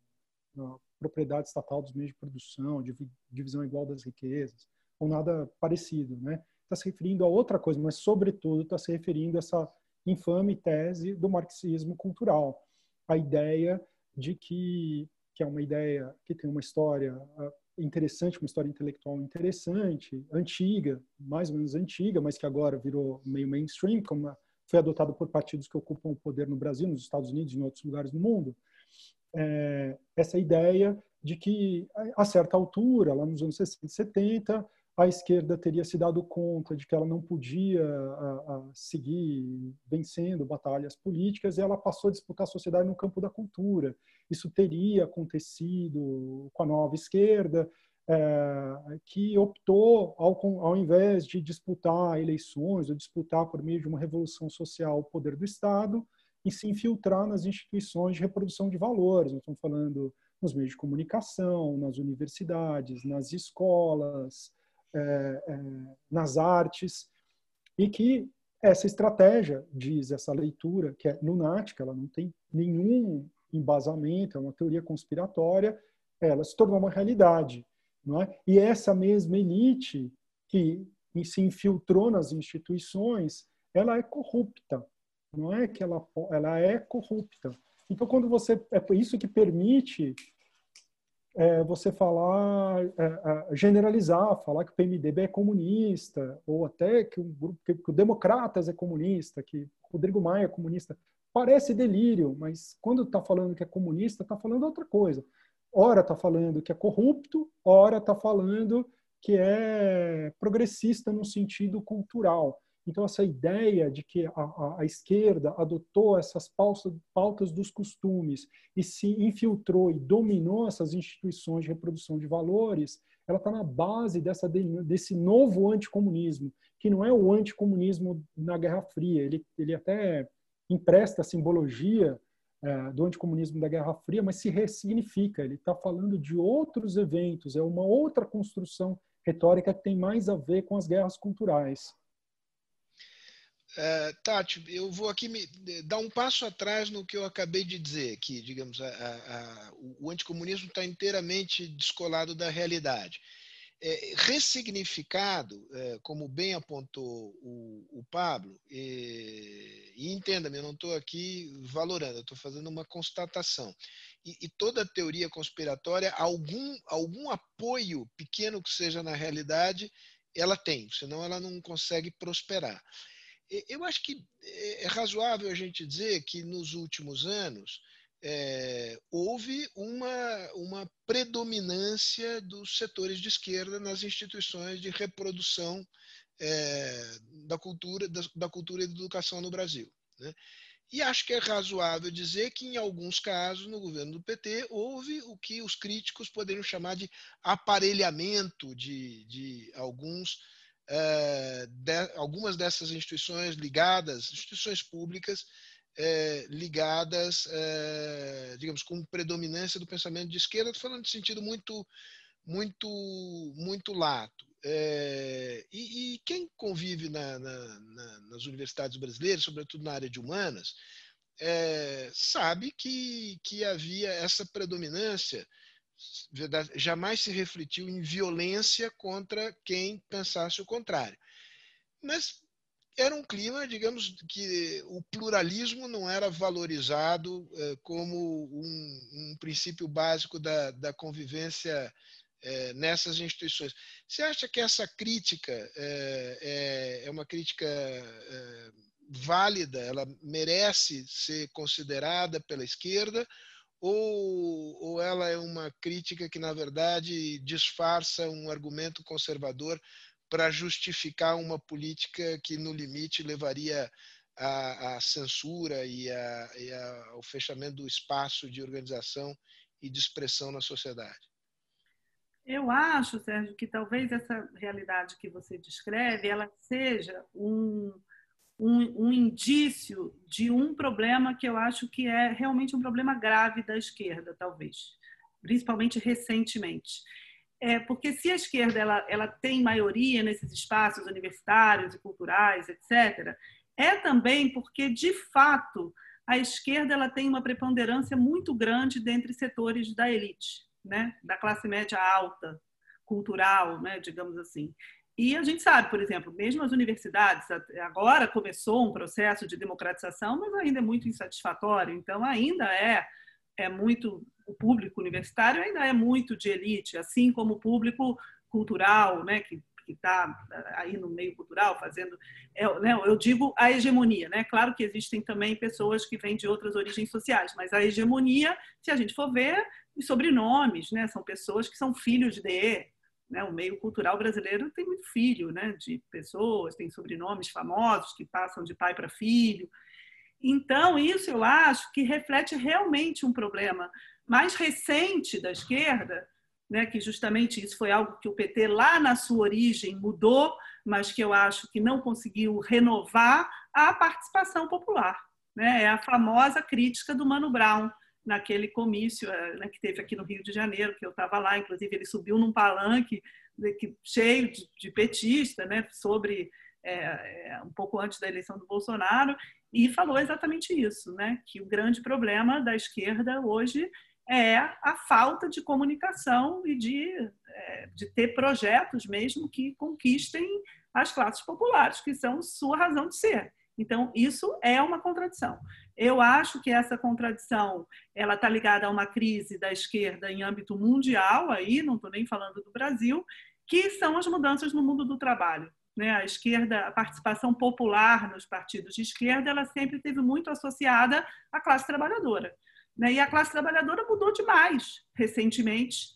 na propriedade estatal dos meios de produção, divisão igual das riquezas, ou nada parecido. Né? Está se referindo a outra coisa, mas, sobretudo, está se referindo a essa infame tese do marxismo cultural, a ideia de que, que é uma ideia que tem uma história interessante, uma história intelectual interessante, antiga, mais ou menos antiga, mas que agora virou meio mainstream, como foi adotado por partidos que ocupam o poder no Brasil, nos Estados Unidos e em outros lugares do mundo. É, essa ideia de que, a certa altura, lá nos anos 60 e 70, a esquerda teria se dado conta de que ela não podia a, a seguir vencendo batalhas políticas e ela passou a disputar a sociedade no campo da cultura. Isso teria acontecido com a nova esquerda, é, que optou, ao, ao invés de disputar eleições ou disputar por meio de uma revolução social o poder do Estado, e se infiltrar nas instituições de reprodução de valores. Nós estamos falando nos meios de comunicação, nas universidades, nas escolas, é, é, nas artes, e que essa estratégia, diz essa leitura, que é lunática, ela não tem nenhum embasamento, é uma teoria conspiratória, ela se tornou uma realidade. Não é? E essa mesma elite que se infiltrou nas instituições, ela é corrupta. Não é que ela, ela é corrupta. Então, quando você é isso que permite é, você falar, é, é, generalizar, falar que o PMDB é comunista, ou até que o, grupo, que, que o Democratas é comunista, que Rodrigo Maia é comunista. Parece delírio, mas quando está falando que é comunista, está falando outra coisa. Ora está falando que é corrupto, ora está falando que é progressista no sentido cultural. Então, essa ideia de que a, a, a esquerda adotou essas pautas, pautas, dos costumes e se infiltrou e dominou essas instituições de reprodução de valores, ela está na base dessa, desse novo anticomunismo, que não é o anticomunismo na Guerra Fria. Ele, ele até empresta a simbologia é, do anticomunismo da Guerra Fria, mas se ressignifica. Ele está falando de outros eventos, é uma outra construção retórica que tem mais a ver com as guerras culturais. Uh, Tati, eu vou aqui me, dar um passo atrás no que eu acabei de dizer, que, digamos, a, a, o anticomunismo está inteiramente descolado da realidade. É, ressignificado, é, como bem apontou o, o Pablo, e, e entenda-me, eu não estou aqui valorando, eu estou fazendo uma constatação. E, e, toda teoria conspiratória, algum, algum apoio, pequeno que seja na realidade, ela tem, senão ela não consegue prosperar. Eu acho que é, é razoável a gente dizer que nos últimos anos é, houve uma, uma predominância dos setores de esquerda nas instituições de reprodução é, da cultura da, da, cultura e da educação no Brasil. Né? E acho que é razoável dizer que, em alguns casos, no governo do PT, houve o que os críticos poderiam chamar de aparelhamento de, de alguns é, de, algumas dessas instituições ligadas, instituições públicas, é, ligadas, é, digamos, com predominância do pensamento de esquerda, estou falando de sentido muito, muito, muito lato. É, e, e, quem convive na, na, na, nas universidades brasileiras, sobretudo na área de humanas, é, sabe que, que havia essa predominância jamais se refletiu em violência contra quem pensasse o contrário. Mas era um clima, digamos, que o pluralismo não era valorizado eh, como um, um, princípio básico da, da convivência eh, nessas instituições. Você acha que essa crítica eh, é, é, uma crítica válida? Ela merece ser considerada pela esquerda? ou, ou ela é uma crítica que, na verdade, disfarça um argumento conservador para justificar uma política que, no limite, levaria à, à censura e, e ao fechamento do espaço de organização e de expressão na sociedade? Eu acho, Sérgio, que talvez essa realidade que você descreve ela seja um, um, um, indício de um problema que eu acho que é realmente um problema grave da esquerda, talvez, principalmente recentemente. É porque se a esquerda ela, ela tem maioria nesses espaços universitários e culturais, etc., é também porque, de fato, a esquerda ela tem uma preponderância muito grande dentre setores da elite, né? da classe média alta, cultural, né? digamos assim. E a gente sabe, por exemplo, mesmo as universidades, agora começou um processo de democratização, mas ainda é muito insatisfatório. Então, ainda é, é muito. O público universitário ainda é muito de elite, assim como o público cultural, né, que está aí no meio cultural fazendo, é, né, eu digo a hegemonia, né? Claro que existem também pessoas que vêm de outras origens sociais, mas a hegemonia, se a gente for ver, os sobrenomes, né? São pessoas que são filhos de, né? O meio cultural brasileiro tem muito filho, né? De pessoas, tem sobrenomes famosos que passam de pai para filho. Então, isso eu acho que reflete realmente um problema mais recente da esquerda, né, que justamente isso foi algo que o PT lá na sua origem mudou, mas que eu acho que não conseguiu renovar a participação popular. Né? É a famosa crítica do Mano Brown naquele comício eh, né, que teve aqui no Rio de Janeiro, que eu estava lá, inclusive ele subiu num palanque cheio de, de petista, né, sobre é, um pouco antes da eleição do Bolsonaro, e falou exatamente isso, né, que o grande problema da esquerda hoje é a falta de comunicação e de, é, de ter projetos mesmo que conquistem as classes populares, que são sua razão de ser. Então, isso é uma contradição. Eu acho que essa contradição ela está ligada a uma crise da esquerda em âmbito mundial, aí não estou nem falando do Brasil, que são as mudanças no mundo do trabalho. Né? A esquerda, a participação popular nos partidos de esquerda, ela sempre teve muito associada à classe trabalhadora. Né? E a classe trabalhadora mudou demais recentemente,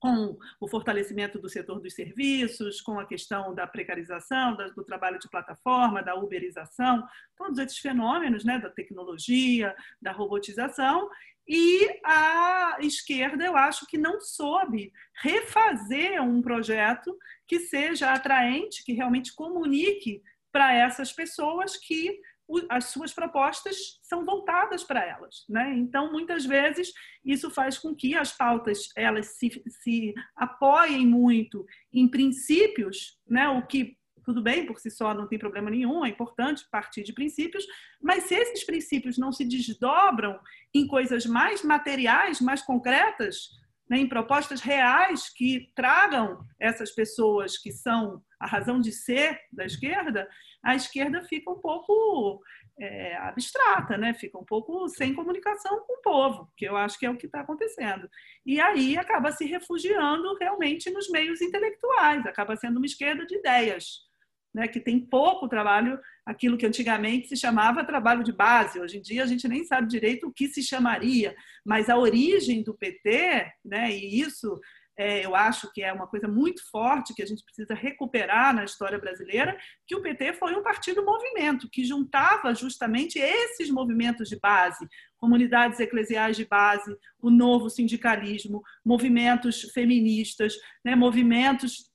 com o fortalecimento do setor dos serviços, com a questão da precarização, do trabalho de plataforma, da uberização, todos esses fenômenos né, da tecnologia, da robotização. E a esquerda, eu acho que não soube refazer um projeto que seja atraente, que realmente comunique para essas pessoas que as suas propostas são voltadas para elas, né? Então, muitas vezes isso faz com que as pautas elas se, se apoiem muito em princípios, né? O que tudo bem por si só não tem problema nenhum, é importante partir de princípios, mas se esses princípios não se desdobram em coisas mais materiais, mais concretas, né, em propostas reais que tragam essas pessoas que são a razão de ser da esquerda, a esquerda fica um pouco é, abstrata, né? fica um pouco sem comunicação com o povo, que eu acho que é o que está acontecendo. E aí acaba se refugiando realmente nos meios intelectuais, acaba sendo uma esquerda de ideias, né? que tem pouco trabalho, aquilo que antigamente se chamava trabalho de base, hoje em dia a gente nem sabe direito o que se chamaria, mas a origem do PT, né? e isso é, eu acho que é uma coisa muito forte que a gente precisa recuperar na história brasileira, que o PT foi um partido movimento que juntava justamente esses movimentos de base, comunidades eclesiais de base, o novo sindicalismo, movimentos feministas, né, movimentos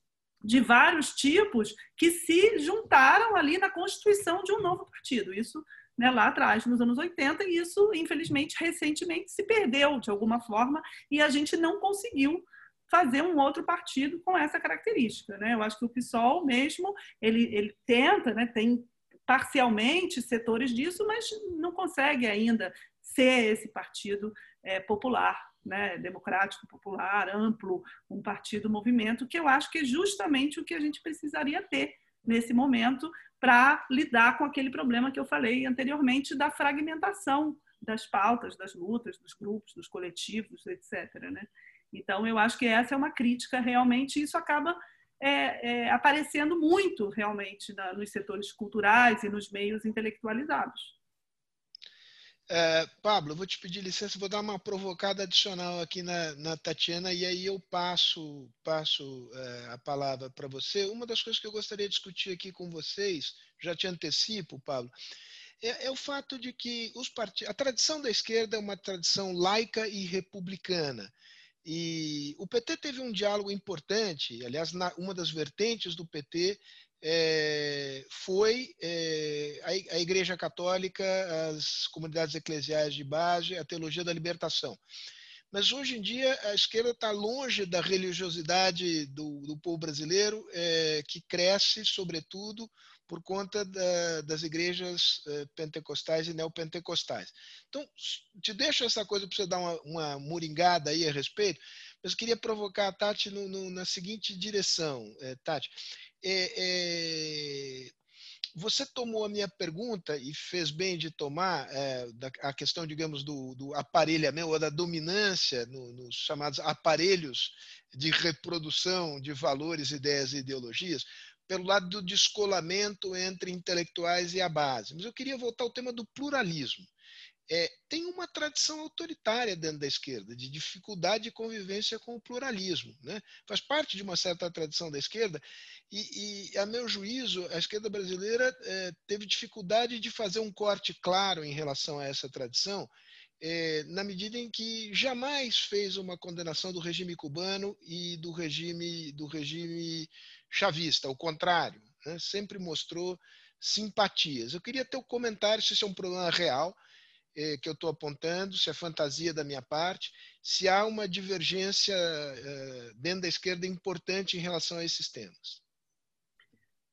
de vários tipos que se juntaram ali na constituição de um novo partido. Isso né, lá atrás, nos anos 80, e isso, infelizmente, recentemente se perdeu de alguma forma e a gente não conseguiu fazer um outro partido com essa característica. Né? Eu acho que o PSOL mesmo, ele, ele tenta, né, tem parcialmente setores disso, mas não consegue ainda ser esse partido é, popular, né, democrático, popular, amplo, um partido movimento, que eu acho que é justamente o que a gente precisaria ter nesse momento para lidar com aquele problema que eu falei anteriormente da fragmentação das pautas, das lutas, dos grupos, dos coletivos, etc. Né? Então, eu acho que essa é uma crítica realmente, e isso acaba é, é, aparecendo muito realmente na, nos setores culturais e nos meios intelectualizados. É, Pablo, vou te pedir licença, vou dar uma provocada adicional aqui na, na Tatiana e aí eu passo, passo é, a palavra para você. Uma das coisas que eu gostaria de discutir aqui com vocês, já te antecipo, Pablo, é, é o fato de que os a tradição da esquerda é uma tradição laica e republicana. E o PT teve um diálogo importante, aliás, na, uma das vertentes do PT é, foi é, a, a, Igreja Católica, as comunidades eclesiais de base, a teologia da libertação. Mas hoje em dia a esquerda está longe da religiosidade do, do povo brasileiro, é, que cresce, sobretudo, por conta da, das igrejas eh, pentecostais e neopentecostais. Então, te deixo essa coisa para você dar uma, uma muringada aí a respeito, mas queria provocar a Tati no, no, na seguinte direção, eh, Tati. É, é, você tomou a minha pergunta e fez bem de tomar é, da, a questão, digamos, do, do aparelhamento ou da dominância no, nos chamados aparelhos de reprodução de valores, ideias e ideologias, pelo lado do descolamento entre intelectuais e a base. Mas eu queria voltar ao tema do pluralismo. é, tem uma tradição autoritária dentro da esquerda, de dificuldade de convivência com o pluralismo. Né? Faz parte de uma certa tradição da esquerda, e, e a meu juízo, a esquerda brasileira é, teve dificuldade de fazer um corte claro em relação a essa tradição, é, na medida em que jamais fez uma condenação do regime cubano e do regime, do regime chavista, ao contrário, né? sempre mostrou simpatias. Eu queria ter o um comentário se isso é um problema real eh, que eu estou apontando, se é fantasia da minha parte, se há uma divergência eh, dentro da esquerda importante em relação a esses temas.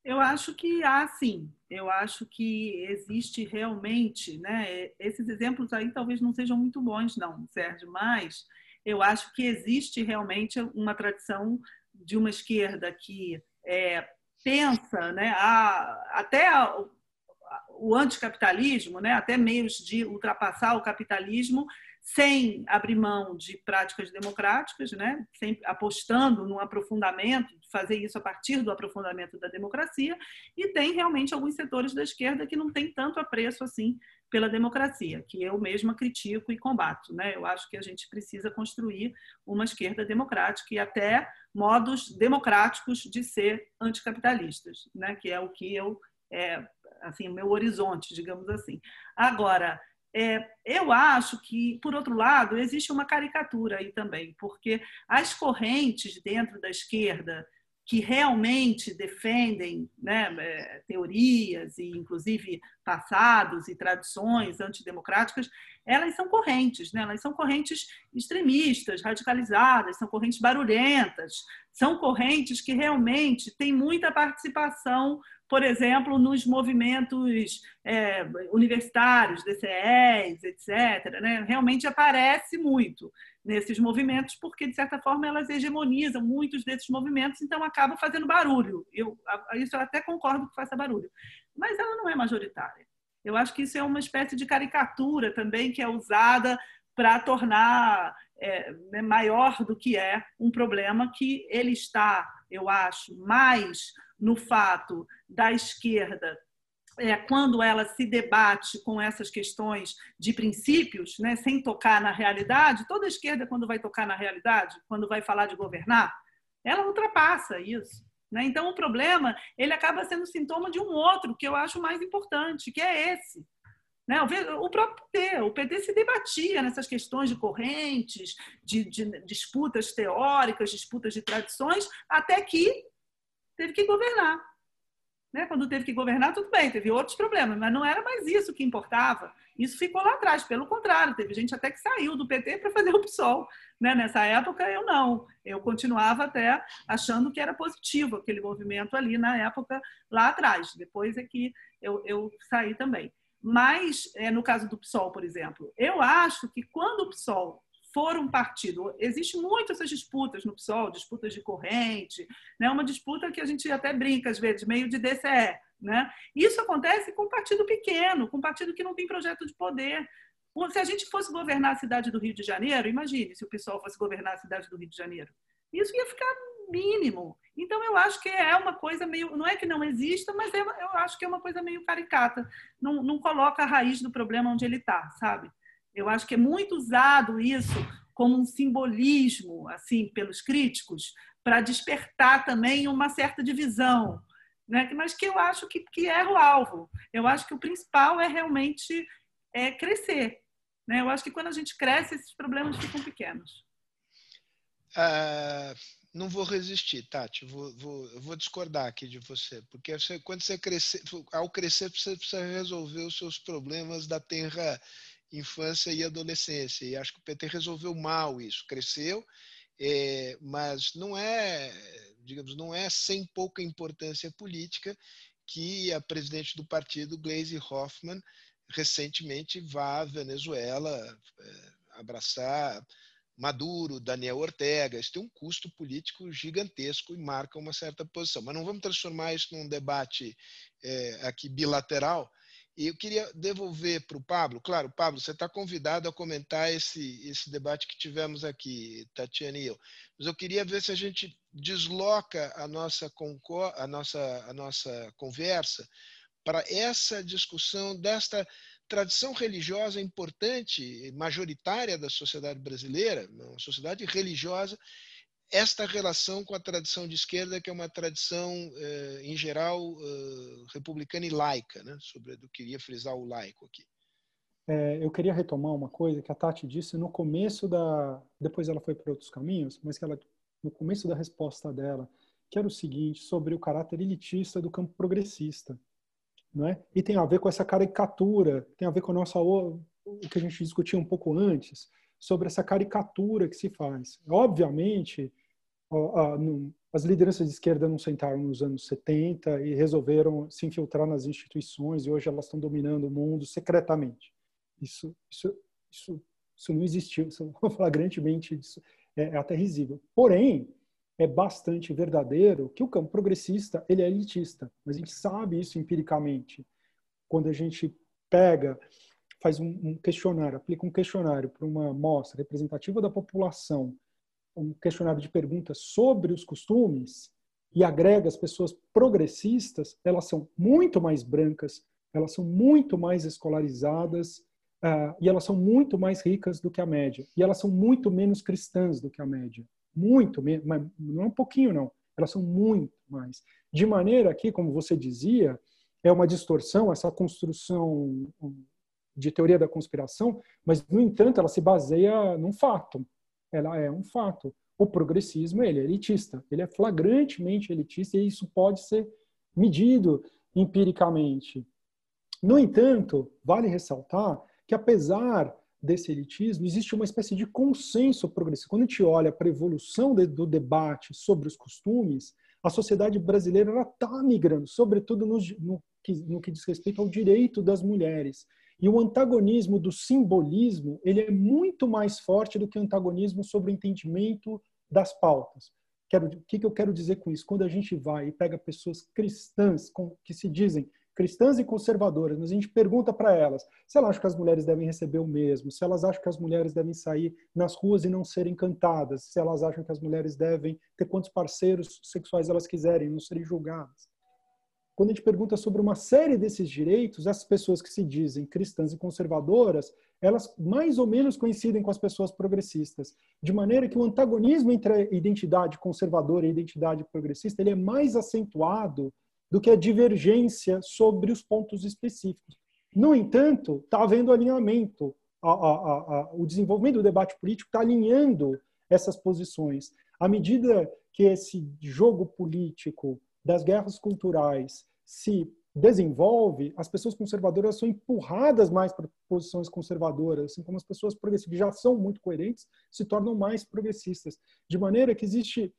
Eu acho que há sim. Eu acho que existe realmente, né? Esses exemplos aí talvez não sejam muito bons, não, Sérgio, mas eu acho que existe realmente uma tradição de uma esquerda que é, pensa, né? A, até a, o anticapitalismo, né, até meios de ultrapassar o capitalismo sem abrir mão de práticas democráticas, né, sempre apostando no aprofundamento, fazer isso a partir do aprofundamento da democracia, e tem realmente alguns setores da esquerda que não tem tanto apreço assim pela democracia, que eu mesma critico e combato. Né? Eu acho que a gente precisa construir uma esquerda democrática e até modos democráticos de ser anticapitalistas, né? que é o que eu é, assim, meu horizonte, digamos assim. Agora, é, eu acho que, por outro lado, existe uma caricatura aí também, porque as correntes dentro da esquerda que realmente defendem né, é, teorias e, inclusive, passados e tradições antidemocráticas, elas são correntes, né? elas são correntes extremistas, radicalizadas, são correntes barulhentas, são correntes que realmente têm muita participação por exemplo, nos movimentos é, universitários, DCEs, etc. Né? Realmente aparece muito nesses movimentos, porque, de certa forma, elas hegemonizam muitos desses movimentos, então acaba fazendo barulho. Eu, isso eu até concordo que faça barulho. Mas ela não é majoritária. Eu acho que isso é uma espécie de caricatura também que é usada para tornar é, né, maior do que é um problema que ele está, eu acho, mais no fato da esquerda é, quando ela se debate com essas questões de princípios, né, sem tocar na realidade, toda esquerda, quando vai tocar na realidade, quando vai falar de governar, ela ultrapassa isso. Né? Então, o problema ele acaba sendo sintoma de um outro, que eu acho mais importante, que é esse. Né? O próprio PT, o PT se debatia nessas questões de correntes, de, de disputas teóricas, disputas de tradições, até que teve que governar. Né? Quando teve que governar, tudo bem, teve outros problemas, mas não era mais isso que importava. Isso ficou lá atrás, pelo contrário, teve gente até que saiu do PT para fazer o PSOL. Né? Nessa época, eu não. Eu continuava até achando que era positivo aquele movimento ali na época, lá atrás. Depois é que eu, eu saí também. Mas, é, no caso do PSOL, por exemplo, eu acho que quando o PSOL for um partido. Existe muito essas disputas no PSOL, disputas de corrente, né? uma disputa que a gente até brinca às vezes, meio de DCE. Né? Isso acontece com um partido pequeno, com um partido que não tem projeto de poder. Se a gente fosse governar a cidade do Rio de Janeiro, imagine se o PSOL fosse governar a cidade do Rio de Janeiro. Isso ia ficar mínimo. Então, eu acho que é uma coisa meio. Não é que não exista, mas é, eu acho que é uma coisa meio caricata. Não, não coloca a raiz do problema onde ele está, sabe? Eu acho que é muito usado isso como um simbolismo, assim, pelos críticos, para despertar também uma certa divisão, né? mas que eu acho que, que é o alvo. Eu acho que o principal é realmente é crescer. Né? Eu acho que quando a gente cresce, esses problemas ficam pequenos. Uh, não vou resistir, Tati. Vou, vou, vou discordar aqui de você, porque você, quando você crescer, ao crescer, você precisa resolver os seus problemas da terra infância e adolescência. E acho que o PT resolveu mal isso, cresceu, é, mas não é, digamos, não é sem pouca importância política que a presidente do partido, Gleisi Hoffmann, recentemente vá à Venezuela é, abraçar Maduro, Daniel Ortega. Isso tem um custo político gigantesco e marca uma certa posição. Mas não vamos transformar isso num debate é, aqui bilateral, e eu queria devolver para o Pablo, claro, Pablo, você está convidado a comentar esse, esse debate que tivemos aqui, Tatiana e eu, mas eu queria ver se a gente desloca a nossa, a nossa, a nossa conversa para essa discussão desta tradição religiosa importante, majoritária da sociedade brasileira, uma sociedade religiosa, esta relação com a tradição de esquerda, que é uma tradição, eh, em geral, eh, republicana e laica, né? sobre eu queria frisar o laico aqui. É, eu queria retomar uma coisa que a Tati disse no começo da. Depois ela foi para outros caminhos, mas que ela, no começo da resposta dela, que era o seguinte, sobre o caráter elitista do campo progressista. Não é? E tem a ver com essa caricatura, tem a ver com a nossa, o que a gente discutia um pouco antes, sobre essa caricatura que se faz. Obviamente, as lideranças de esquerda não sentaram nos anos 70 e resolveram se infiltrar nas instituições e hoje elas estão dominando o mundo secretamente. Isso, isso, isso, isso não existiu, isso flagrantemente isso é, é até risível. Porém, é bastante verdadeiro que o campo progressista ele é elitista, mas a gente sabe isso empiricamente. Quando a gente pega, faz um questionário, aplica um questionário para uma amostra representativa da população um questionário de perguntas sobre os costumes e agrega as pessoas progressistas, elas são muito mais brancas, elas são muito mais escolarizadas uh, e elas são muito mais ricas do que a média. E elas são muito menos cristãs do que a média. Muito menos, mas não é um pouquinho, não. Elas são muito mais. De maneira que, como você dizia, é uma distorção, essa construção de teoria da conspiração, mas, no entanto, ela se baseia num fato ela é um fato. O progressismo ele é elitista, ele é flagrantemente elitista e isso pode ser medido empiricamente. No entanto, vale ressaltar que apesar desse elitismo, existe uma espécie de consenso progressista. Quando a gente olha para a evolução do debate sobre os costumes, a sociedade brasileira está migrando, sobretudo no, no, no que diz respeito ao direito das mulheres. E o antagonismo do simbolismo ele é muito mais forte do que o antagonismo sobre o entendimento das pautas. Quero, o que, que eu quero dizer com isso? Quando a gente vai e pega pessoas cristãs com, que se dizem cristãs e conservadoras, mas a gente pergunta para elas se elas acham que as mulheres devem receber o mesmo, se elas acham que as mulheres devem sair nas ruas e não serem cantadas, se elas acham que as mulheres devem ter quantos parceiros sexuais elas quiserem, não serem julgadas quando a gente pergunta sobre uma série desses direitos, essas pessoas que se dizem cristãs e conservadoras, elas mais ou menos coincidem com as pessoas progressistas, de maneira que o antagonismo entre a identidade conservadora e a identidade progressista ele é mais acentuado do que a divergência sobre os pontos específicos. No entanto, está havendo alinhamento. A, a, a, o desenvolvimento do debate político está alinhando essas posições. À medida que esse jogo político das guerras culturais se desenvolve, as pessoas conservadoras são empurradas mais para posições conservadoras, assim como as pessoas progressistas já são muito coerentes, se tornam mais progressistas. De maneira que existe,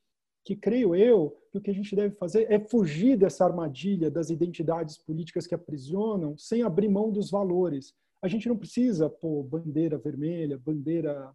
que creio eu, que o que a gente deve fazer é fugir dessa armadilha das identidades políticas que aprisionam, sem abrir mão dos valores. A gente não precisa pôr bandeira vermelha, bandeira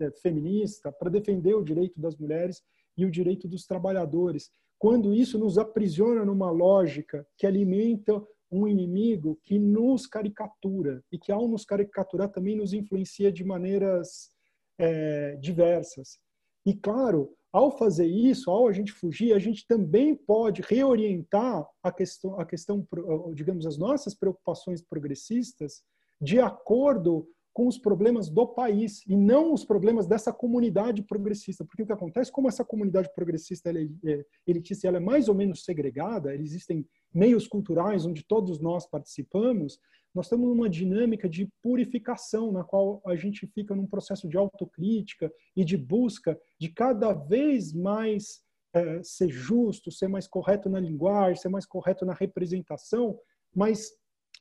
é, feminista para defender o direito das mulheres e o direito dos trabalhadores quando isso nos aprisiona numa lógica que alimenta um inimigo que nos caricatura e que, ao nos caricaturar, também nos influencia de maneiras é, diversas. E, claro, ao fazer isso, ao a gente fugir, a gente também pode reorientar a questão, a questão digamos, as nossas preocupações progressistas de acordo com os problemas do país e não os problemas dessa comunidade progressista. Porque o que acontece, como essa comunidade progressista ela é, é elitista ela é mais ou menos segregada, existem meios culturais onde todos nós participamos, nós estamos numa dinâmica de purificação, na qual a gente fica num processo de autocrítica e de busca de cada vez mais é, ser justo, ser mais correto na linguagem, ser mais correto na representação, mas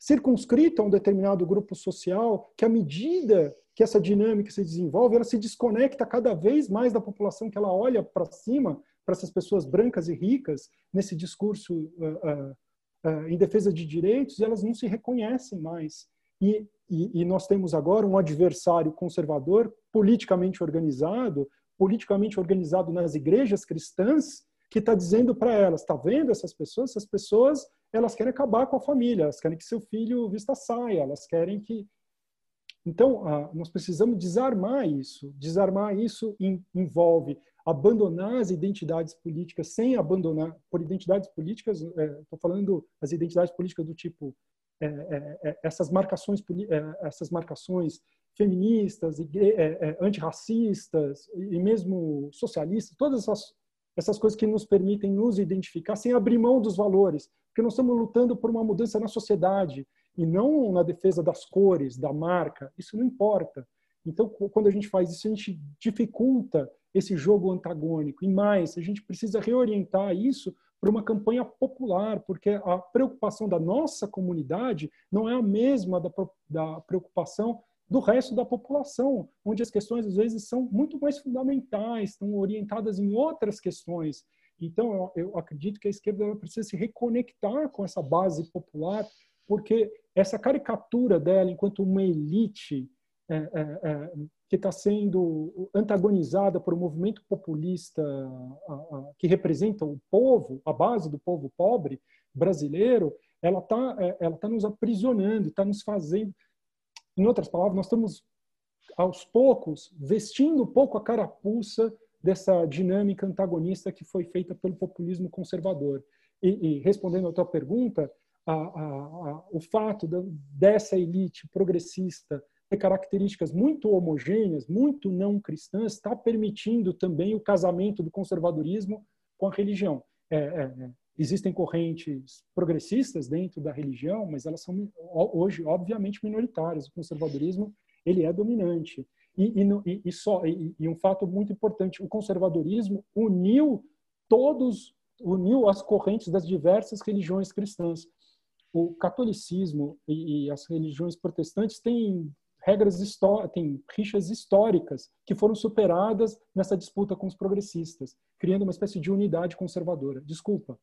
circunscrita a um determinado grupo social, que à medida que essa dinâmica se desenvolve, ela se desconecta cada vez mais da população que ela olha para cima, para essas pessoas brancas e ricas, nesse discurso uh, uh, uh, em defesa de direitos, e elas não se reconhecem mais. E, e, e nós temos agora um adversário conservador, politicamente organizado, politicamente organizado nas igrejas cristãs, que está dizendo para elas, está vendo essas pessoas? Essas pessoas, elas querem acabar com a família, elas querem que seu filho vista saia, elas querem que... Então, nós precisamos desarmar isso. Desarmar isso envolve abandonar as identidades políticas sem abandonar, por identidades políticas, estou é, falando as identidades políticas do tipo é, é, é essas marcações, essas marcações feministas, antirracistas e mesmo socialistas, todas essas, essas coisas que nos permitem nos identificar sem abrir mão dos valores, porque nós estamos lutando por uma mudança na sociedade e não na defesa das cores, da marca. Isso não importa. Então, quando a gente faz isso, a gente dificulta esse jogo antagônico. E mais, a gente precisa reorientar isso para uma campanha popular, porque a preocupação da nossa comunidade não é a mesma da, da preocupação do resto da população, onde as questões às vezes são muito mais fundamentais, estão orientadas em outras questões. Então, eu acredito que a esquerda precisa se reconectar com essa base popular, porque essa caricatura dela enquanto uma elite é, é, é, que está sendo antagonizada por um movimento populista que representa o povo, a base do povo pobre brasileiro, ela está ela tá nos aprisionando, está nos fazendo. Em outras palavras, nós estamos aos poucos vestindo um pouco a carapuça dessa dinâmica antagonista que foi feita pelo populismo conservador. E, e respondendo à tua pergunta, a, a, a, o fato da, dessa elite progressista ter características muito homogêneas, muito não cristãs, está permitindo também o casamento do conservadorismo com a religião. É, é, é, existem correntes progressistas dentro da religião, mas elas são hoje obviamente minoritárias. O conservadorismo ele é dominante. E, e, e só e, e um fato muito importante: o conservadorismo uniu todos, uniu as correntes das diversas religiões cristãs o catolicismo e, as religiões protestantes têm regras tem rixas históricas que foram superadas nessa disputa com os progressistas, criando uma espécie de unidade conservadora. Desculpa.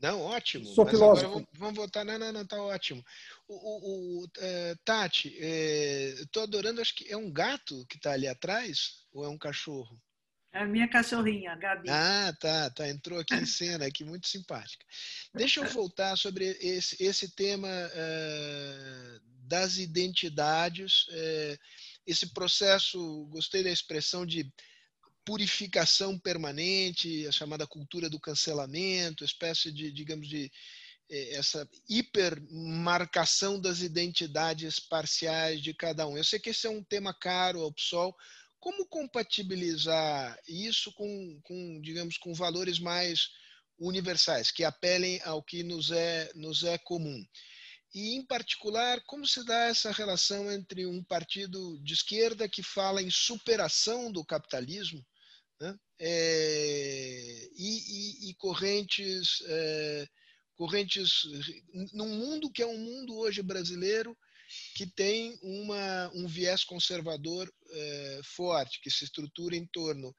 Não, ótimo. Sou Mas filósofo. agora vamos, vamos voltar. Não, não, não, tá ótimo. O, o, o é, Tati, é, estou adorando, acho que é um gato que está ali atrás ou é um cachorro? É a minha cachorrinha, Gabi. Ah, tá, tá. Entrou aqui em cena, aqui, muito simpática. Deixa eu voltar sobre esse, esse tema uh, das identidades, uh, esse processo, gostei da expressão de purificação permanente, a chamada cultura do cancelamento, espécie de, digamos, de eh, essa hipermarcação das identidades parciais de cada um. Eu sei que esse é um tema caro ao PSOL, como compatibilizar isso com, com, digamos, com valores mais universais, que apelem ao que nos é, nos é comum? E, em particular, como se dá essa relação entre um partido de esquerda que fala em superação do capitalismo? É, e, e, e, correntes, é, correntes num mundo que é um mundo hoje brasileiro que tem uma, um viés conservador é, forte, que se estrutura em torno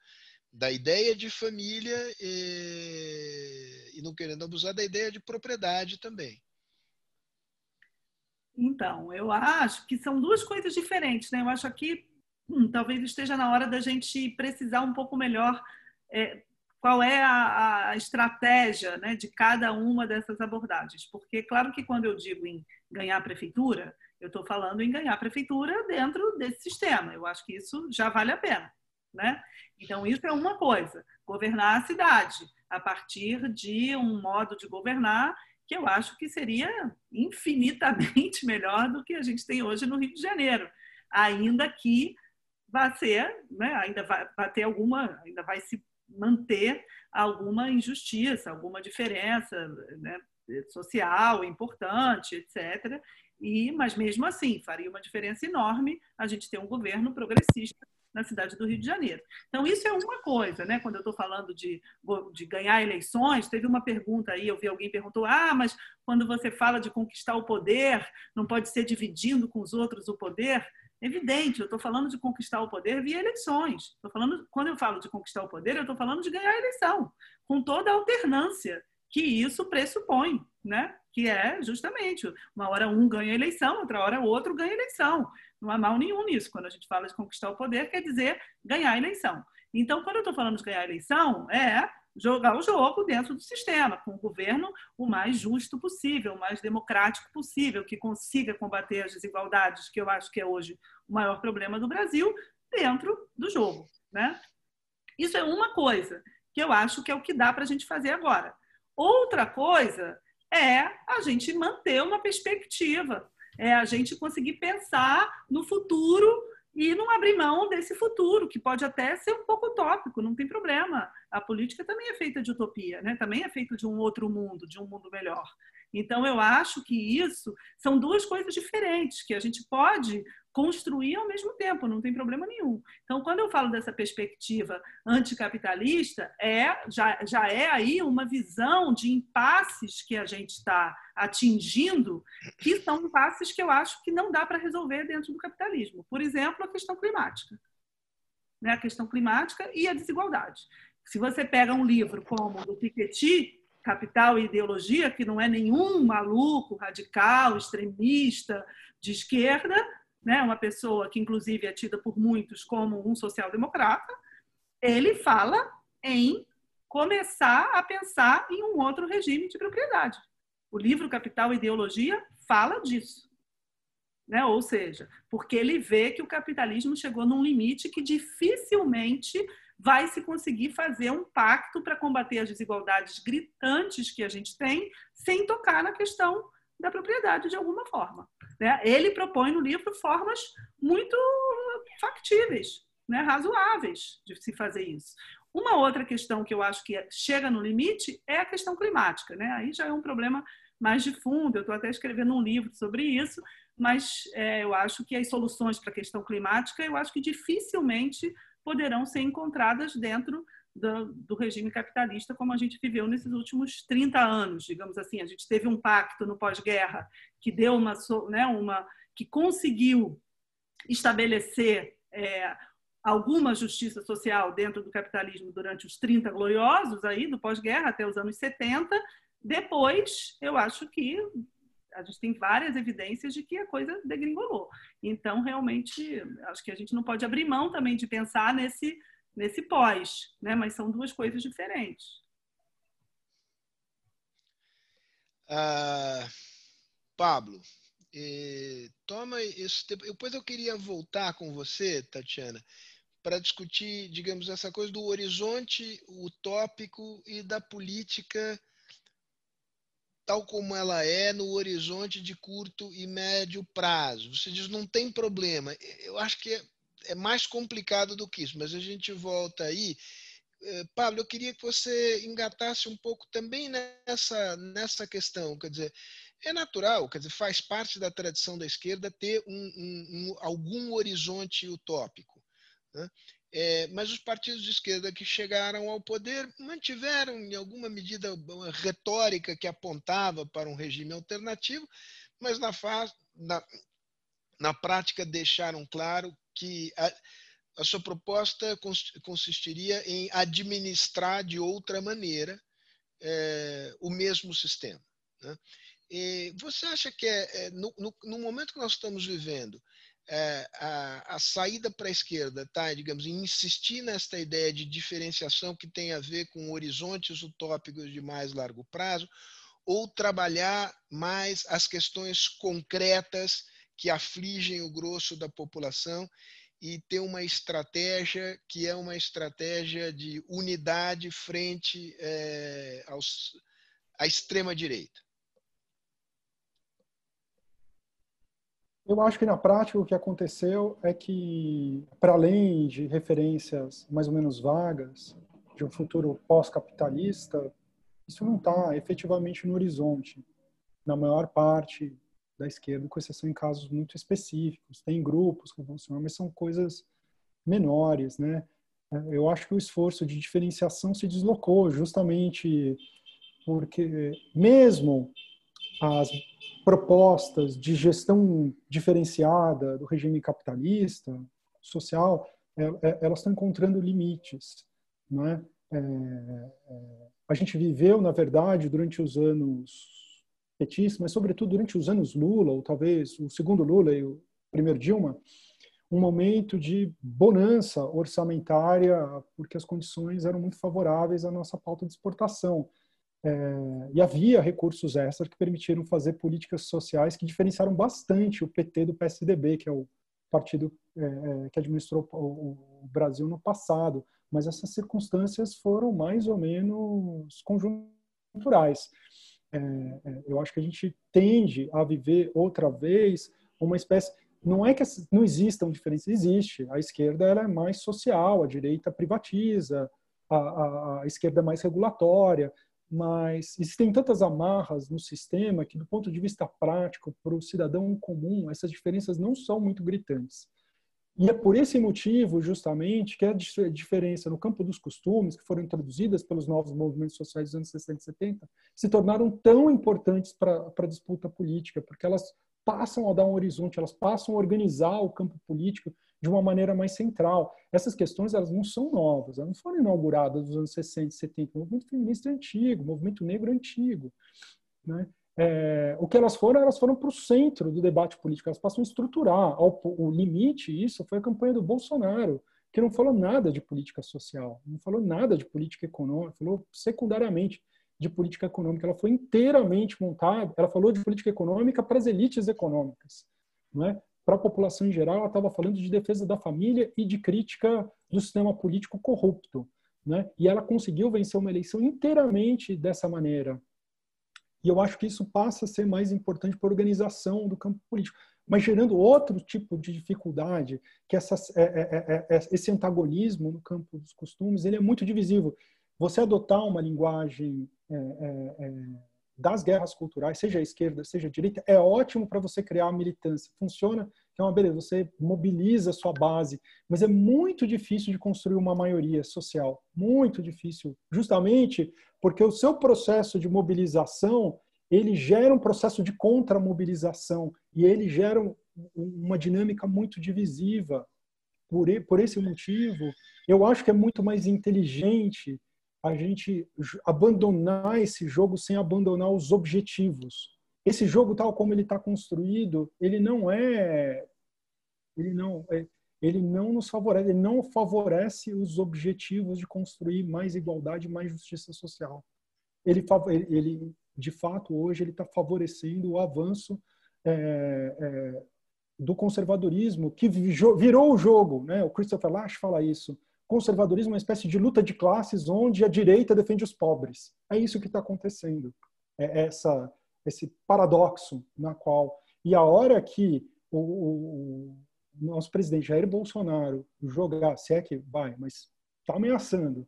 da ideia de família e, e, não querendo abusar da ideia de propriedade também. Então, eu acho que são duas coisas diferentes. Né? Eu acho que hum, talvez esteja na hora da gente precisar um pouco melhor é, qual é a, a estratégia né, de cada uma dessas abordagens. Porque, claro que quando eu digo em ganhar prefeitura, eu estou falando em ganhar prefeitura dentro desse sistema. Eu acho que isso já vale a pena. Né? Então, isso é uma coisa. Governar a cidade a partir de um modo de governar que eu acho que seria infinitamente melhor do que a gente tem hoje no Rio de Janeiro. Ainda que vai ser, né, ainda vai, vai ter alguma, ainda vai se manter alguma injustiça, alguma diferença né, social importante, etc. E, mas mesmo assim, faria uma diferença enorme a gente ter um governo progressista na cidade do Rio de Janeiro. Então, isso é uma coisa, né? Quando eu estou falando de, de ganhar eleições, teve uma pergunta aí, eu vi alguém perguntou: ah, mas quando você fala de conquistar o poder, não pode ser dividindo com os outros o poder? Evidente, eu estou falando de conquistar o poder via eleições. Tô falando, quando eu falo de conquistar o poder, eu estou falando de ganhar a eleição, com toda a alternância que isso pressupõe, né? que é justamente uma hora um ganha eleição, outra hora outro ganha eleição. Não há mal nenhum nisso. Quando a gente fala de conquistar o poder, quer dizer ganhar a eleição. Então, quando eu estou falando de ganhar a eleição, é jogar o jogo dentro do sistema, com o governo o mais justo possível, o mais democrático possível, que consiga combater as desigualdades, que eu acho que é hoje o maior problema do Brasil, dentro do jogo. Né? Isso é uma coisa que eu acho que é o que dá para a gente fazer agora. Outra coisa é a gente manter uma perspectiva, é a gente conseguir pensar no futuro e não abrir mão desse futuro, que pode até ser um pouco utópico, não tem problema. A política também é feita de utopia, né? também é feita de um outro mundo, de um mundo melhor. Então, eu acho que isso são duas coisas diferentes, que a gente pode construir ao mesmo tempo, não tem problema nenhum. Então, quando eu falo dessa perspectiva anticapitalista, é, já, já é aí uma visão de impasses que a gente está atingindo, que são impasses que eu acho que não dá para resolver dentro do capitalismo. Por exemplo, a questão climática. Né? A questão climática e a desigualdade. Se você pega um livro como o do Piketty, Capital e Ideologia, que não é nenhum maluco, radical, extremista de esquerda, né, uma pessoa que inclusive é tida por muitos como um social-democrata, ele fala em começar a pensar em um outro regime de propriedade. O livro Capital e Ideologia fala disso. Né? Ou seja, porque ele vê que o capitalismo chegou num limite que dificilmente vai se conseguir fazer um pacto para combater as desigualdades gritantes que a gente tem, sem tocar na questão da propriedade de alguma forma. Né? Ele propõe no livro formas muito factíveis, né? razoáveis de se fazer isso. Uma outra questão que eu acho que chega no limite é a questão climática. Né? Aí já é um problema mais de fundo. Eu estou até escrevendo um livro sobre isso, mas é, eu acho que as soluções para a questão climática, eu acho que dificilmente poderão ser encontradas dentro do, do, regime capitalista como a gente viveu nesses últimos 30 anos, digamos assim. A gente teve um pacto no pós-guerra que deu uma, né, uma que conseguiu estabelecer é, alguma justiça social dentro do capitalismo durante os 30 gloriosos aí do pós-guerra até os anos 70. Depois, eu acho que a gente tem várias evidências de que a coisa degringolou. Então, realmente, acho que a gente não pode abrir mão também de pensar nesse nesse pós, né? mas são duas coisas diferentes. Ah, Pablo, eh, toma isso. Depois eu queria voltar com você, Tatiana, para discutir, digamos, essa coisa do horizonte utópico e da política tal como ela é no horizonte de curto e médio prazo. Você diz não tem problema. Eu acho que é mais complicado do que isso, mas a gente volta aí. Eh, Pablo, eu queria que você engatasse um pouco também nessa, nessa questão. Quer dizer, é natural, quer dizer, faz parte da tradição da esquerda ter um, um, um, algum horizonte utópico. Né? É, mas os partidos de esquerda que chegaram ao poder mantiveram, em alguma medida, uma retórica que apontava para um regime alternativo, mas na, fase, na, na prática deixaram claro que a, a sua proposta consistiria em administrar de outra maneira é, o mesmo sistema. Né? Você acha que é, é no, no, no, momento que nós estamos vivendo, é, a, a, saída para a esquerda está, digamos, em insistir nesta ideia de diferenciação que tem a ver com horizontes utópicos de mais largo prazo, ou trabalhar mais as questões concretas que afligem o grosso da população e ter uma estratégia que é uma estratégia de unidade frente é, aos, à extrema-direita? Eu acho que na prática o que aconteceu é que, para além de referências mais ou menos vagas de um futuro pós-capitalista, isso não está efetivamente no horizonte. Na maior parte da esquerda, com exceção em casos muito específicos. Tem grupos que funcionam, mas são coisas menores, né? Eu acho que o esforço de diferenciação se deslocou justamente porque mesmo as propostas de gestão diferenciada do regime capitalista, social, é, é, elas estão encontrando limites, né? É, a gente viveu, na verdade, durante os anos petista, mas sobretudo durante os anos Lula, ou talvez o segundo Lula e o primeiro Dilma, um momento de bonança orçamentária, porque as condições eram muito favoráveis à nossa pauta de exportação. É, e havia recursos extras que permitiram fazer políticas sociais que diferenciaram bastante o PT do PSDB, que é o partido é, é, que administrou o, o Brasil no passado. Mas essas circunstâncias foram mais ou menos conjunturais. É, é, eu acho que a gente tende a viver outra vez uma espécie não é que não existam diferenças, existe. A esquerda ela é mais social, a direita privatiza, a, a, a esquerda é mais regulatória, mas existem tantas amarras no sistema que, do ponto de vista prático, para o cidadão comum, essas diferenças não são muito gritantes. E é por esse motivo, justamente, que a diferença no campo dos costumes, que foram introduzidas pelos novos movimentos sociais dos anos 60 e 70, se tornaram tão importantes para a disputa política, porque elas passam a dar um horizonte, elas passam a organizar o campo político de uma maneira mais central. Essas questões elas não são novas, elas não foram inauguradas nos anos 60 e 70. O movimento feminista é antigo, o movimento negro é antigo. Né? É, o que elas foram, elas foram para o centro do debate político, elas passam a estruturar. Ao, o limite, isso foi a campanha do Bolsonaro, que não falou nada de política social, não falou nada de política econômica, falou secundariamente de política econômica. Ela foi inteiramente montada, ela falou de política econômica para as elites econômicas. Não é? Para a população em geral, ela estava falando de defesa da família e de crítica do sistema político corrupto. Né? E ela conseguiu vencer uma eleição inteiramente dessa maneira. E eu acho que isso passa a ser mais importante para a organização do campo político. Mas gerando outro tipo de dificuldade, que essa, é, é, é, esse antagonismo no campo dos costumes, ele é muito divisível. Você adotar uma linguagem é, é, é, das guerras culturais, seja a esquerda, seja a direita, é ótimo para você criar uma militância. Funciona, uma beleza, você mobiliza a sua base, mas é muito difícil de construir uma maioria social. Muito difícil, justamente porque o seu processo de mobilização ele gera um processo de contra-mobilização e ele gera uma dinâmica muito divisiva. Por, por esse motivo, eu acho que é muito mais inteligente a gente abandonar esse jogo sem abandonar os objetivos. Esse jogo tal como ele está construído, ele não é, ele não, é, ele não nos favorece, ele não favorece os objetivos de construir mais igualdade, mais justiça social. Ele, ele de fato hoje ele está favorecendo o avanço é, é, do conservadorismo que virou o jogo, né? O Christopher Lasch fala isso conservadorismo é uma espécie de luta de classes onde a direita defende os pobres. É isso que está acontecendo. É essa, esse paradoxo na qual. E a hora que o, o, nosso presidente Jair Bolsonaro jogar, se é que vai, mas está ameaçando,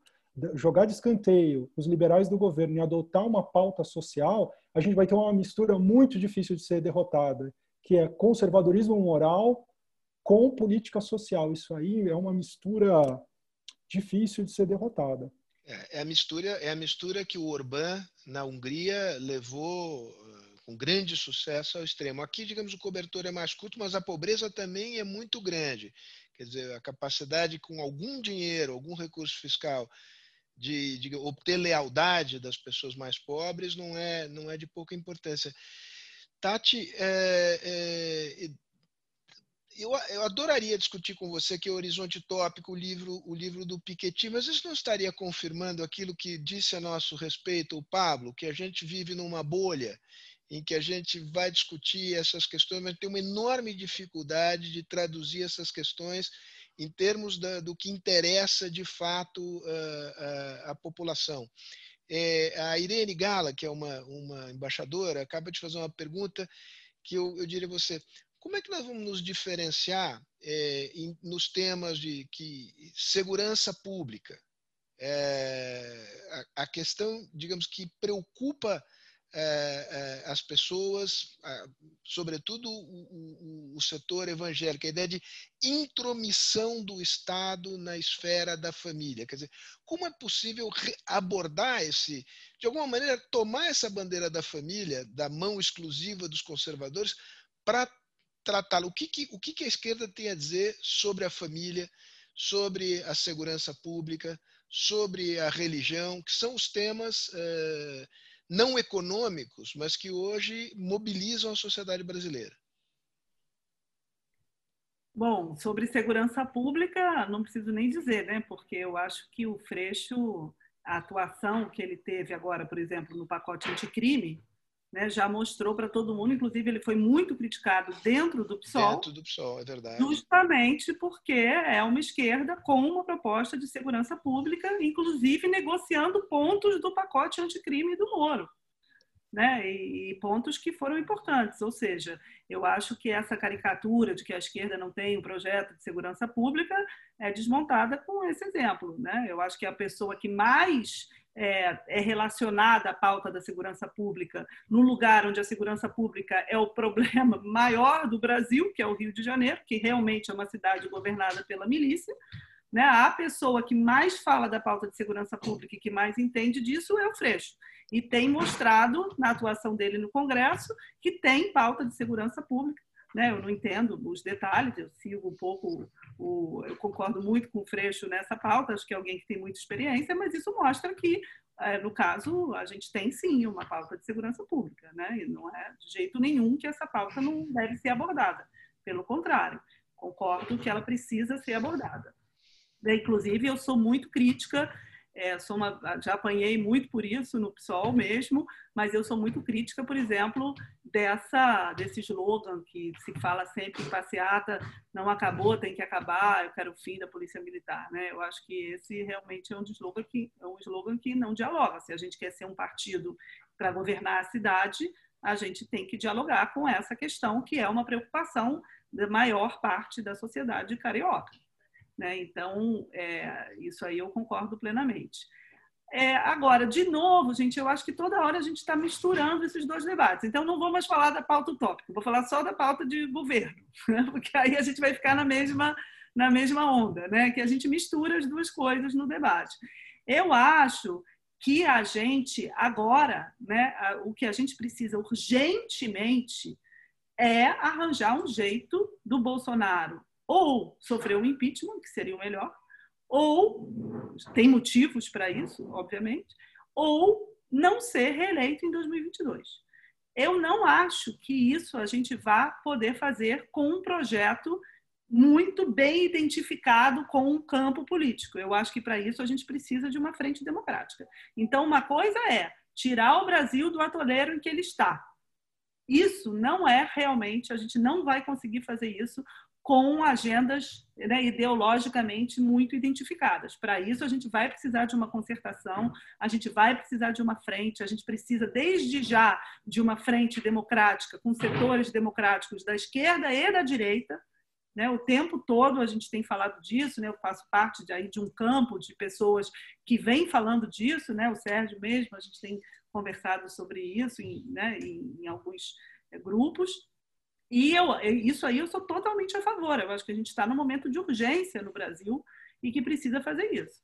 jogar de escanteio os liberais do governo e adotar uma pauta social, a gente vai ter uma mistura muito difícil de ser derrotada, que é conservadorismo moral com política social. Isso aí é uma mistura difícil de ser derrotada. É, é, a mistura, é a mistura que o Orbán na Hungria levou uh, com grande sucesso ao extremo. Aqui, digamos, o cobertor é mais curto, mas a pobreza também é muito grande. Quer dizer, a capacidade com algum dinheiro, algum recurso fiscal de, de obter lealdade das pessoas mais pobres não é não é de pouca importância. Tati, é, é, eu, eu adoraria discutir com você que é o Horizonte Tópico, o livro, o livro do Piketty, mas isso não estaria confirmando aquilo que disse a nosso respeito o Pablo, que a gente vive numa bolha em que a gente vai discutir essas questões, mas tem uma enorme dificuldade de traduzir essas questões em termos da, do que interessa de fato a, a, população. É, a Irene Gala, que é uma, uma embaixadora, acaba de fazer uma pergunta que eu, eu diria a você: como é que nós vamos nos diferenciar é, em, nos temas de que segurança pública? É, a, a, questão, digamos, que preocupa é, as pessoas, sobretudo o, o, o, setor evangélico, a ideia de intromissão do Estado na esfera da família. Quer dizer, como é possível abordar esse, de alguma maneira, tomar essa bandeira da família, da mão exclusiva dos conservadores, para tratá-lo. O, que, que, o que, que a esquerda tem a dizer sobre a família, sobre a segurança pública, sobre a religião, que são os temas eh, não econômicos, mas que hoje mobilizam a sociedade brasileira? Bom, sobre segurança pública, não preciso nem dizer, né? Porque eu acho que o Freixo, a atuação que ele teve agora, por exemplo, no pacote anticrime, né, já mostrou para todo mundo, inclusive ele foi muito criticado dentro do PSOL. Dentro do PSOL, é verdade. Justamente porque é uma esquerda com uma proposta de segurança pública, inclusive negociando pontos do pacote anticrime do Moro. né? E, e, pontos que foram importantes. Ou seja, eu acho que essa caricatura de que a esquerda não tem um projeto de segurança pública é desmontada com esse exemplo. Né? Eu acho que a pessoa que mais é, é, relacionada à pauta da segurança pública, no lugar onde a segurança pública é o problema maior do Brasil, que é o Rio de Janeiro, que realmente é uma cidade governada pela milícia. Né? A pessoa que mais fala da pauta de segurança pública e que mais entende disso é o Freixo e tem mostrado na atuação dele no Congresso que tem pauta de segurança pública. Né? Eu não entendo os detalhes, eu sigo um pouco, o, eu concordo muito com o Freixo nessa pauta, acho que é alguém que tem muita experiência, mas isso mostra que, é, no caso, a gente tem sim uma pauta de segurança pública, né? e não é de jeito nenhum que essa pauta não deve ser abordada. Pelo contrário, concordo que ela precisa ser abordada. Inclusive, eu sou muito crítica é, sou uma, já apanhei muito por isso no PSOL mesmo, mas eu sou muito crítica, por exemplo, dessa desse slogan que se fala sempre em passeata, não acabou, tem que acabar, eu quero o fim da polícia militar, né? Eu acho que esse realmente é um slogan que é um slogan que não dialoga. Se a gente quer ser um partido para governar a cidade, a gente tem que dialogar com essa questão que é uma preocupação da maior parte da sociedade carioca. Né? Então, é, isso aí eu concordo plenamente. É, agora, de novo, gente, eu acho que toda hora a gente está misturando esses dois debates. Então, não vou mais falar da pauta utópica, vou falar só da pauta de governo, né? porque aí a gente vai ficar na mesma, na mesma onda, né? que a gente mistura as duas coisas no debate. Eu acho que a gente, agora, né, o que a gente precisa urgentemente é arranjar um jeito do Bolsonaro ou sofrer um impeachment, que seria o melhor, ou tem motivos para isso, obviamente, ou não ser reeleito em 2022. Eu não acho que isso a gente vá poder fazer com um projeto muito bem identificado com um campo político. Eu acho que para isso a gente precisa de uma frente democrática. Então, uma coisa é tirar o Brasil do atoleiro em que ele está. Isso não é realmente, a gente não vai conseguir fazer isso com agendas né, ideologicamente muito identificadas. Para isso, a gente vai precisar de uma concertação, a gente vai precisar de uma frente, a gente precisa, desde já, de uma frente democrática, com setores democráticos da esquerda e da direita. Né? O tempo todo a gente tem falado disso, né? eu faço parte de, aí, de um campo de pessoas que vem falando disso, né? o Sérgio mesmo, a gente tem conversado sobre isso em, né, em, em alguns eh, grupos. E eu, isso aí eu sou totalmente a favor. Eu acho que a gente está num momento de urgência no Brasil e que precisa fazer isso.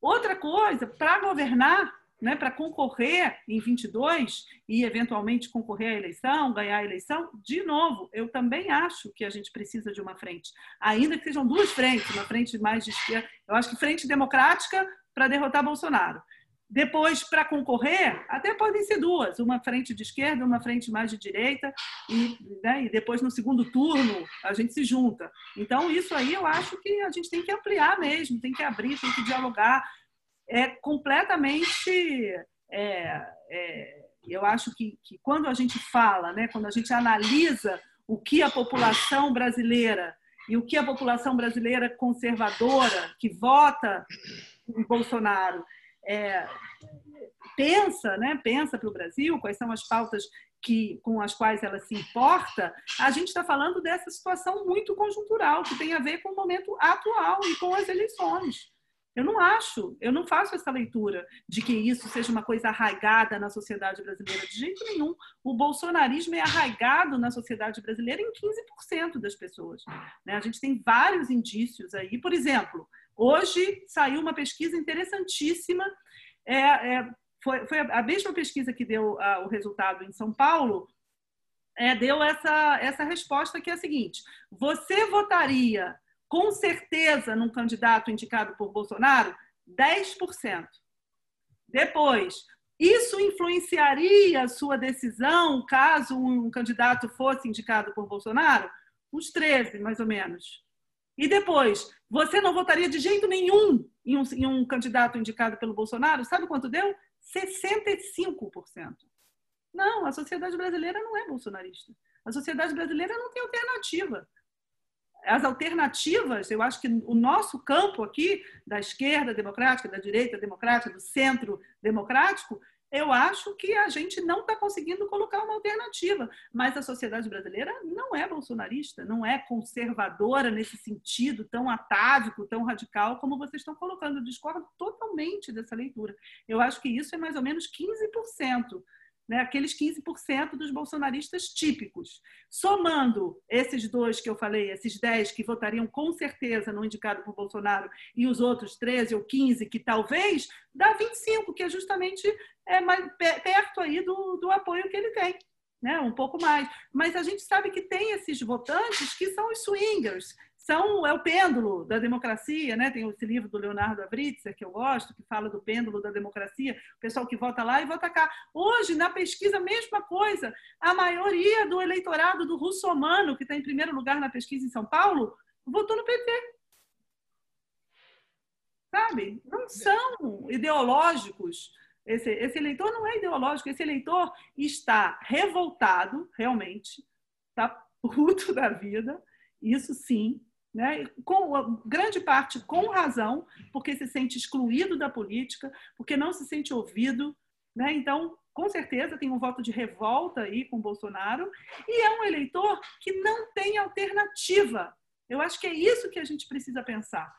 Outra coisa, para governar, né, para concorrer em 22 e eventualmente concorrer à eleição, ganhar a eleição, de novo, eu também acho que a gente precisa de uma frente, ainda que sejam duas frentes, uma frente mais de esquerda, eu acho que frente democrática para derrotar Bolsonaro depois, para concorrer, até podem ser duas, uma frente de esquerda, uma frente mais de direita, e, né, e depois no segundo turno a gente se junta. Então, isso aí eu acho que a gente tem que ampliar mesmo, tem que abrir, tem que dialogar. É completamente. É, é, eu acho que, que quando a gente fala, né, quando a gente analisa o que a população brasileira e o que a população brasileira conservadora, que vota em Bolsonaro, é, pensa, né, pensa para o Brasil, quais são as pautas que, com as quais ela se importa, a gente está falando dessa situação muito conjuntural, que tem a ver com o momento atual e com as eleições. Eu não acho, eu não faço essa leitura de que isso seja uma coisa arraigada na sociedade brasileira, de jeito nenhum. O bolsonarismo é arraigado na sociedade brasileira em 15% das pessoas. Né? A gente tem vários indícios aí. Por exemplo, Hoje saiu uma pesquisa interessantíssima. É, é, foi, foi, a mesma pesquisa que deu ah, o resultado em São Paulo, é, deu essa, essa resposta que é a seguinte: você votaria com certeza num candidato indicado por Bolsonaro? 10%. Depois, isso influenciaria a sua decisão caso um candidato fosse indicado por Bolsonaro? Uns 13, mais ou menos. E depois, você não votaria de jeito nenhum em um, em um candidato indicado pelo Bolsonaro? Sabe quanto deu? 65%. Não, a sociedade brasileira não é bolsonarista. A sociedade brasileira não tem alternativa. As alternativas, eu acho que o nosso campo aqui, da esquerda democrática, da direita democrática, do centro democrático, eu acho que a gente não está conseguindo colocar uma alternativa. Mas a sociedade brasileira não é bolsonarista, não é conservadora nesse sentido tão atávico, tão radical como vocês estão colocando. Eu discordo totalmente dessa leitura. Eu acho que isso é mais ou menos 15% né, aqueles 15% dos bolsonaristas típicos. Somando esses dois que eu falei, esses 10 que votariam com certeza no indicado por Bolsonaro, e os outros 13 ou 15 que talvez, dá 25, que é justamente é, mais, perto aí do, do apoio que ele tem. Né, um pouco mais. Mas a gente sabe que tem esses votantes que são os swingers, são é o pêndulo da democracia, né? Tem esse livro do Leonardo Avritzer que eu gosto, que fala do pêndulo da democracia, o pessoal que vota lá e vota cá. Hoje, na pesquisa, mesma coisa. A maioria do eleitorado do russomano, que está em primeiro lugar na pesquisa em São Paulo, votou no PT. Sabe? Não são ideológicos. Esse, esse eleitor não é ideológico, esse eleitor está revoltado, realmente, está puto da vida, isso sim, né? com grande parte com razão, porque se sente excluído da política, porque não se sente ouvido. Né? Então, com certeza, tem um voto de revolta aí com Bolsonaro, e é um eleitor que não tem alternativa. Eu acho que é isso que a gente precisa pensar,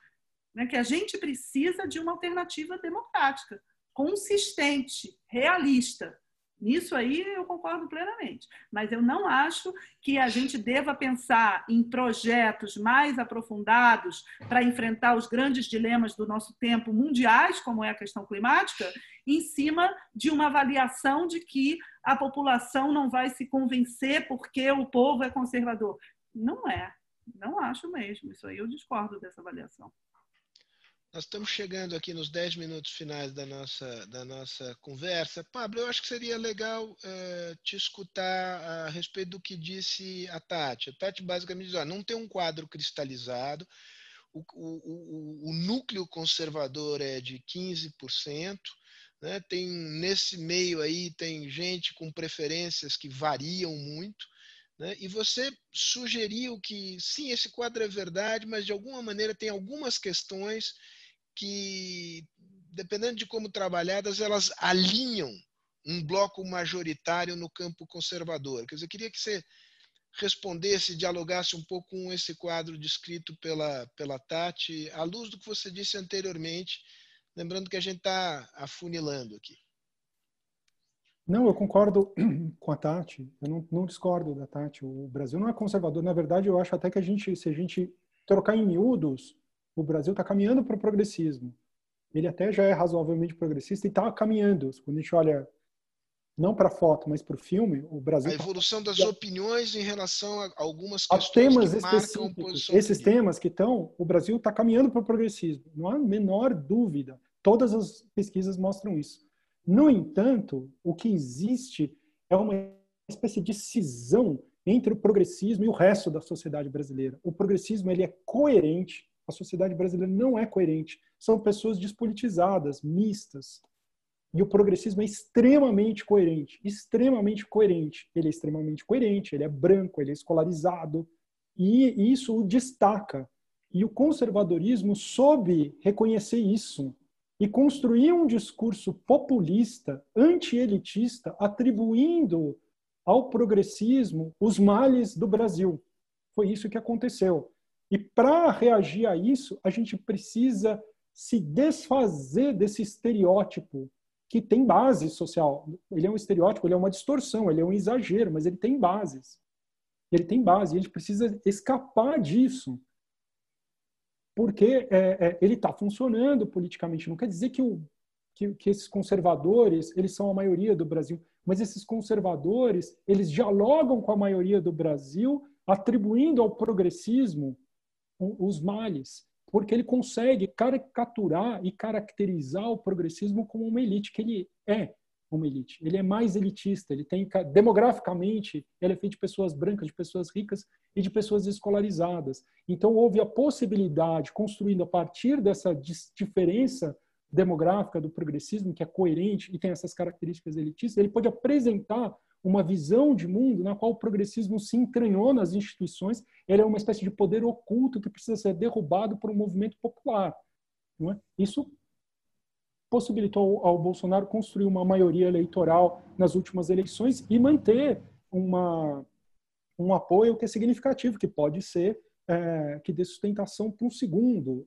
né? que a gente precisa de uma alternativa democrática, consistente, realista, Nisso aí eu concordo plenamente. Mas eu não acho que a gente deva pensar em projetos mais aprofundados para enfrentar os grandes dilemas do nosso tempo mundiais, como é a questão climática, em cima de uma avaliação de que a população não vai se convencer porque o povo é conservador. Não é. Não acho mesmo. Isso aí eu discordo dessa avaliação. Nós estamos chegando aqui nos 10 minutos finais da nossa, da nossa conversa. Pablo, eu acho que seria legal uh, te escutar a respeito do que disse a Tati. A Tati basicamente diz: ó, não tem um quadro cristalizado, o, o, o, o núcleo conservador é de 15%. Né? Tem nesse meio aí tem gente com preferências que variam muito. Né? E você sugeriu que sim, esse quadro é verdade, mas de alguma maneira tem algumas questões que, dependendo de como trabalhadas, elas alinham um bloco majoritário no campo conservador. Quer dizer, eu queria que você respondesse, dialogasse um pouco com esse quadro descrito pela, pela Tati, à luz do que você disse anteriormente, lembrando que a gente está afunilando aqui. Não, eu concordo com a Tati, eu não, não, discordo da Tati. O Brasil não é conservador, na verdade, eu acho até que a gente, se a gente trocar em miúdos, o Brasil está caminhando para o progressismo. Ele até já é razoavelmente progressista e está caminhando. Quando a gente olha não para a foto, mas para o filme, o Brasil. A tá evolução tá... das opiniões em relação a algumas questões temas que específicos. Esses temas que estão, o Brasil está caminhando para o progressismo. Não há a menor dúvida. Todas as pesquisas mostram isso. No entanto, o que existe é uma espécie de cisão entre o progressismo e o resto da sociedade brasileira. O progressismo ele é coerente a sociedade brasileira não é coerente. São pessoas despolitizadas, mistas. E o progressismo é extremamente coerente, extremamente coerente. Ele é extremamente coerente, ele é branco, ele é escolarizado, e isso o destaca. E o conservadorismo soube reconhecer isso e construir um discurso populista, anti-elitista, atribuindo ao progressismo os males do Brasil. Foi isso que aconteceu. E para reagir a isso, a gente precisa se desfazer desse estereótipo que tem base social. Ele é um estereótipo, ele é uma distorção, ele é um exagero, mas ele tem bases. Ele tem base, e a gente precisa escapar disso. Porque é, é, ele está funcionando politicamente. Não quer dizer que, o, que, que esses conservadores, eles são a maioria do Brasil, mas esses conservadores, eles dialogam com a maioria do Brasil, atribuindo ao progressismo os males, porque ele consegue caricaturar e caracterizar o progressismo como uma elite, que ele é uma elite. Ele é mais elitista, ele tem demograficamente, ele é feito de pessoas brancas, de pessoas ricas e de pessoas escolarizadas. Então houve a possibilidade, construindo a partir dessa diferença demográfica do progressismo, que é coerente e tem essas características elitistas, ele pode apresentar uma visão de mundo na qual o progressismo se entranhou nas instituições, ele é uma espécie de poder oculto que precisa ser derrubado por um movimento popular. É? Isso possibilitou ao, ao Bolsonaro construir uma maioria eleitoral nas últimas eleições e manter uma, um apoio que é significativo, que pode ser é, que dê sustentação para um segundo.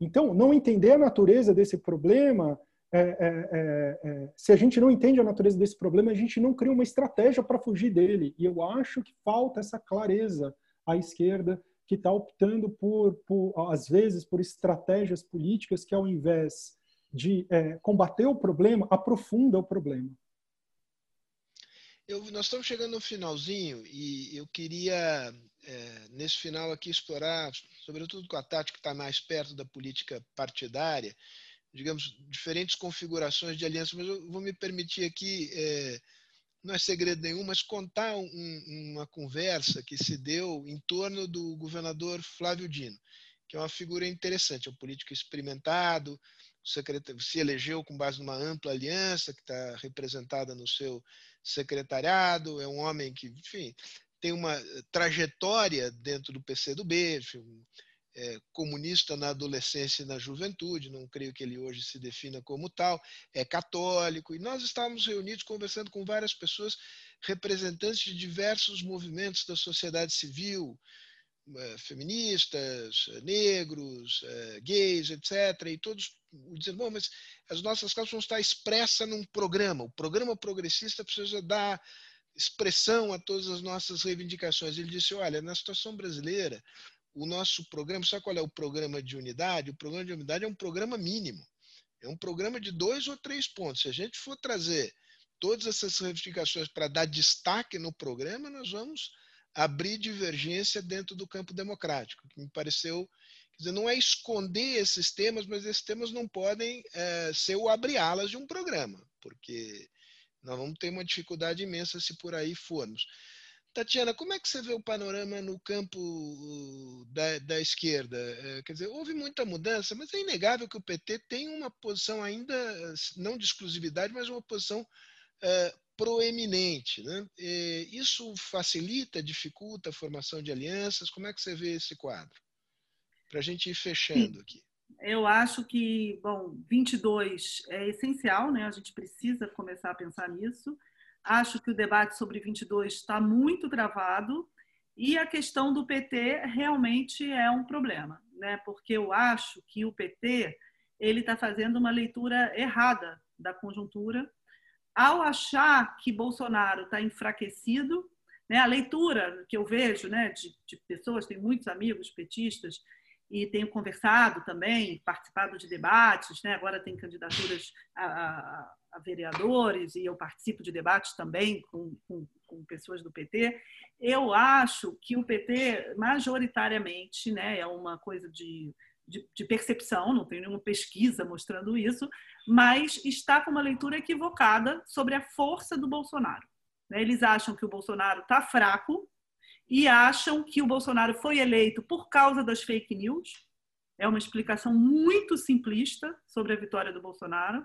Então, não entender a natureza desse problema, é, é, é, se a gente não entende a natureza desse problema, a gente não cria uma estratégia para fugir dele. E eu acho que falta essa clareza à esquerda, que está optando por, por, às vezes, por estratégias políticas que, ao invés de é, combater o problema, aprofunda o problema. Eu, nós estamos chegando no finalzinho e eu queria, é, nesse final aqui, explorar, sobretudo com a Tati, que está mais perto da política partidária, digamos, diferentes configurações de aliança, mas eu vou me permitir aqui, é, não é segredo nenhum, mas contar um, uma conversa que se deu em torno do governador Flávio Dino, que é uma figura interessante, é um político experimentado, se elegeu com base numa ampla aliança que está representada no seu secretariado, é um homem que, enfim, tem uma trajetória dentro do PCdoB, enfim, é, comunista na adolescência e na juventude, não creio que ele hoje se defina como tal, é católico, e nós estávamos reunidos conversando com várias pessoas, representantes de diversos movimentos da sociedade civil, é, feministas, negros, é, gays, etc., e todos dizendo, bom, mas as nossas causas vão estar expressas num programa, o programa progressista precisa dar expressão a todas as nossas reivindicações. Ele disse, olha, na situação brasileira, o nosso programa, sabe qual é o programa de unidade? O programa de unidade é um programa mínimo. É um programa de dois ou três pontos. Se a gente for trazer todas essas reivindicações para dar destaque no programa, nós vamos abrir divergência dentro do campo democrático, que me pareceu. Quer dizer, não é esconder esses temas, mas esses temas não podem é, ser o abre-alas de um programa, porque nós vamos ter uma dificuldade imensa se por aí formos. Tatiana, como é que você vê o panorama no campo uh, da, da, esquerda? É, quer dizer, houve muita mudança, mas é inegável que o PT tem uma posição ainda, não de exclusividade, mas uma posição é, proeminente. Né? isso facilita, dificulta a formação de alianças? Como é que você vê esse quadro? Para a gente ir fechando Sim. aqui. Eu acho que, bom, 22 é essencial, né? A gente precisa começar a pensar nisso. Acho que o debate sobre 22 está muito travado e a questão do PT realmente é um problema, né? Porque eu acho que o PT ele está fazendo uma leitura errada da conjuntura ao achar que Bolsonaro está enfraquecido. Né? A leitura que eu vejo, né, de, de pessoas, tenho muitos amigos petistas e tenho conversado também, participado de debates, né? agora tem candidaturas a, a, a, vereadores e eu participo de debates também com, com, com, pessoas do PT. Eu acho que o PT, majoritariamente, né, é uma coisa de, de, de percepção, não tem nenhuma pesquisa mostrando isso, mas está com uma leitura equivocada sobre a força do Bolsonaro. Né? Eles acham que o Bolsonaro está fraco, e acham que o Bolsonaro foi eleito por causa das fake news. É uma explicação muito simplista sobre a vitória do Bolsonaro.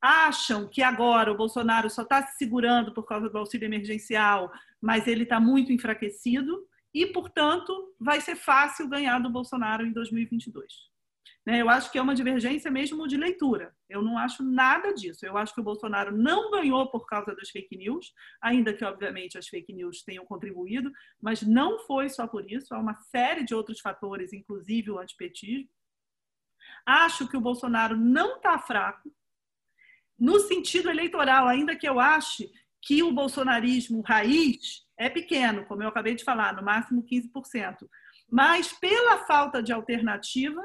Acham que agora o Bolsonaro só está se segurando por causa do auxílio emergencial, mas ele está muito enfraquecido e, portanto, vai ser fácil ganhar do Bolsonaro em 2022. Né? Eu acho que é uma divergência mesmo de leitura. Eu não acho nada disso. Eu acho que o Bolsonaro não ganhou por causa das fake news, ainda que, obviamente, as fake news tenham contribuído, mas não foi só por isso. Há uma série de outros fatores, inclusive o antipetismo. Acho que o Bolsonaro não está fraco, no sentido eleitoral, ainda que eu ache que o bolsonarismo raiz é pequeno, como eu acabei de falar, no máximo 15%. Mas pela falta de alternativa,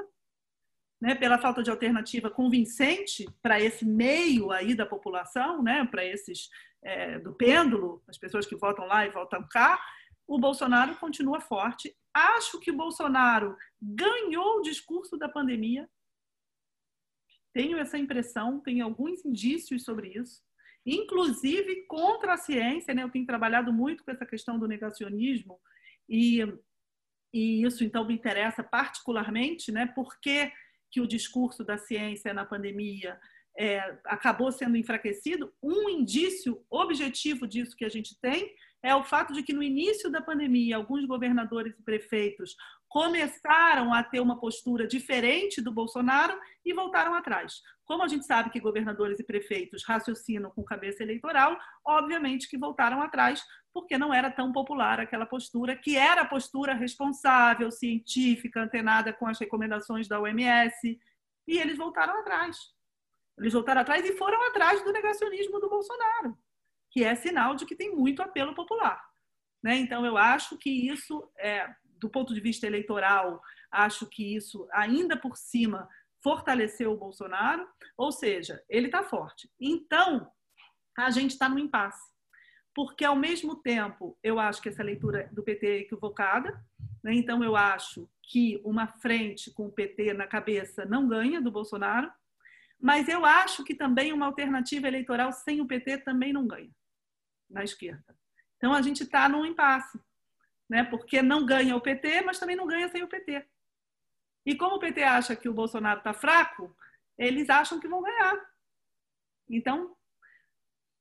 né, pela falta de alternativa convincente para esse meio aí da população, né, para esses é, do pêndulo, as pessoas que votam lá e votam cá, o Bolsonaro continua forte. Acho que o Bolsonaro ganhou o discurso da pandemia. Tenho essa impressão, tenho alguns indícios sobre isso, inclusive contra a ciência. Né? Eu tenho trabalhado muito com essa questão do negacionismo e, e isso então me interessa particularmente, né? porque que o discurso da ciência na pandemia é, acabou sendo enfraquecido, um indício objetivo disso que a gente tem é o fato de que no início da pandemia, alguns governadores e prefeitos começaram a ter uma postura diferente do Bolsonaro e voltaram atrás. Como a gente sabe que governadores e prefeitos raciocinam com cabeça eleitoral, obviamente que voltaram atrás, porque não era tão popular aquela postura, que era a postura responsável, científica, antenada com as recomendações da OMS, e eles voltaram atrás. Eles voltaram atrás e foram atrás do negacionismo do Bolsonaro, que é sinal de que tem muito apelo popular. Né? Então, eu acho que isso é do ponto de vista eleitoral, acho que isso, ainda por cima, fortaleceu o Bolsonaro, ou seja, ele está forte. Então, a gente está no impasse. Porque, ao mesmo tempo, eu acho que essa leitura do PT é equivocada, né? então eu acho que uma frente com o PT na cabeça não ganha do Bolsonaro, mas eu acho que também uma alternativa eleitoral sem o PT também não ganha na esquerda. Então, a gente está num impasse né? porque não ganha o PT, mas também não ganha sem o PT. E como o PT acha que o Bolsonaro está fraco, eles acham que vão ganhar. Então,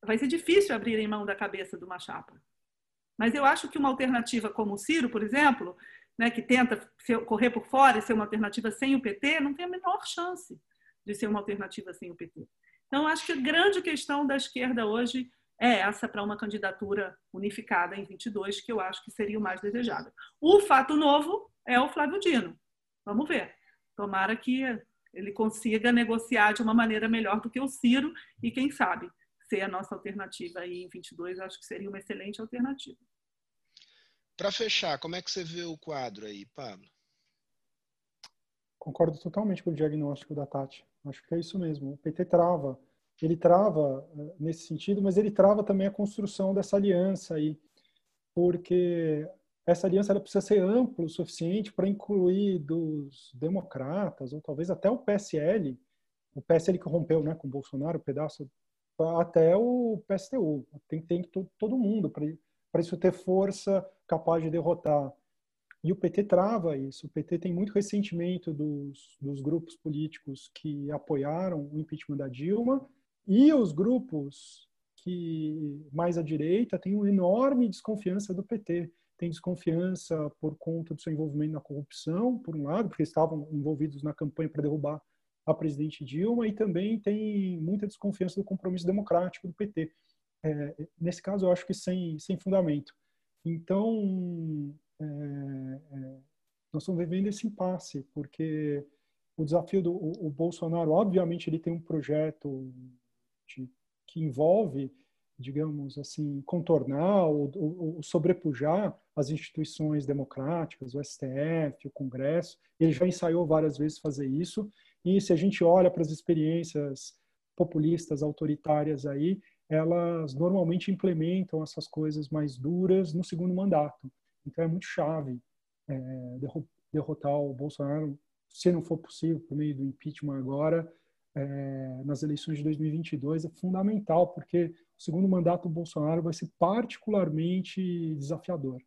vai ser difícil abrir em mão da cabeça de uma chapa. Mas eu acho que uma alternativa como o Ciro, por exemplo, né, que tenta correr por fora e ser uma alternativa sem o PT, não tem a menor chance de ser uma alternativa sem o PT. Então, acho que a grande questão da esquerda hoje é essa para uma candidatura unificada em 22, que eu acho que seria o mais desejável. O fato novo é o Flávio Dino. Vamos ver. Tomara que ele consiga negociar de uma maneira melhor do que o Ciro e, quem sabe, ser a nossa alternativa aí em 22, acho que seria uma excelente alternativa. Para fechar, como é que você vê o quadro aí, Pablo? Concordo totalmente com o diagnóstico da Tati. Acho que é isso mesmo. O PT trava ele trava eh, nesse sentido, mas ele trava também a construção dessa aliança aí, porque essa aliança precisa ser ampla o suficiente para incluir dos democratas, ou talvez até o PSL, o PSL que rompeu né, com o Bolsonaro, um pedaço, até o PSTU. Tem, tem todo mundo para isso ter força capaz de derrotar. E o PT trava isso. O PT tem muito ressentimento dos, dos grupos políticos que apoiaram o impeachment da Dilma e os grupos que mais à direita têm uma enorme desconfiança do PT. Tem desconfiança por conta do seu envolvimento na corrupção, por um lado, porque estavam envolvidos na campanha para derrubar a presidente Dilma, e também tem muita desconfiança do compromisso democrático do PT. É, nesse caso, eu acho que sem, sem fundamento. Então, é, é, nós estamos vivendo esse impasse, porque o desafio do o, o Bolsonaro, obviamente, ele tem um projeto que envolve, digamos assim, contornar ou, ou, ou, sobrepujar as instituições democráticas, o STF, o Congresso. Ele já ensaiou várias vezes fazer isso. E se a gente olha para as experiências populistas, autoritárias aí, elas normalmente implementam essas coisas mais duras no segundo mandato. Então é muito chave é, derrotar o Bolsonaro, se não for possível, por meio do impeachment agora, é, nas eleições de 2022 é fundamental, porque o segundo mandato do Bolsonaro vai ser particularmente desafiador.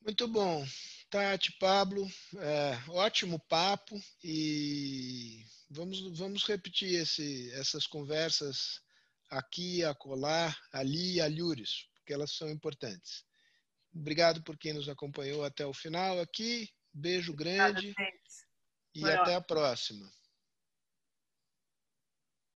Muito bom. Tati, Pablo, é, ótimo papo e vamos, vamos repetir esse, essas conversas aqui, acolá, ali e alhures, porque elas são importantes. Obrigado por quem nos acompanhou até o final aqui. Beijo grande Obrigada, e até a próxima.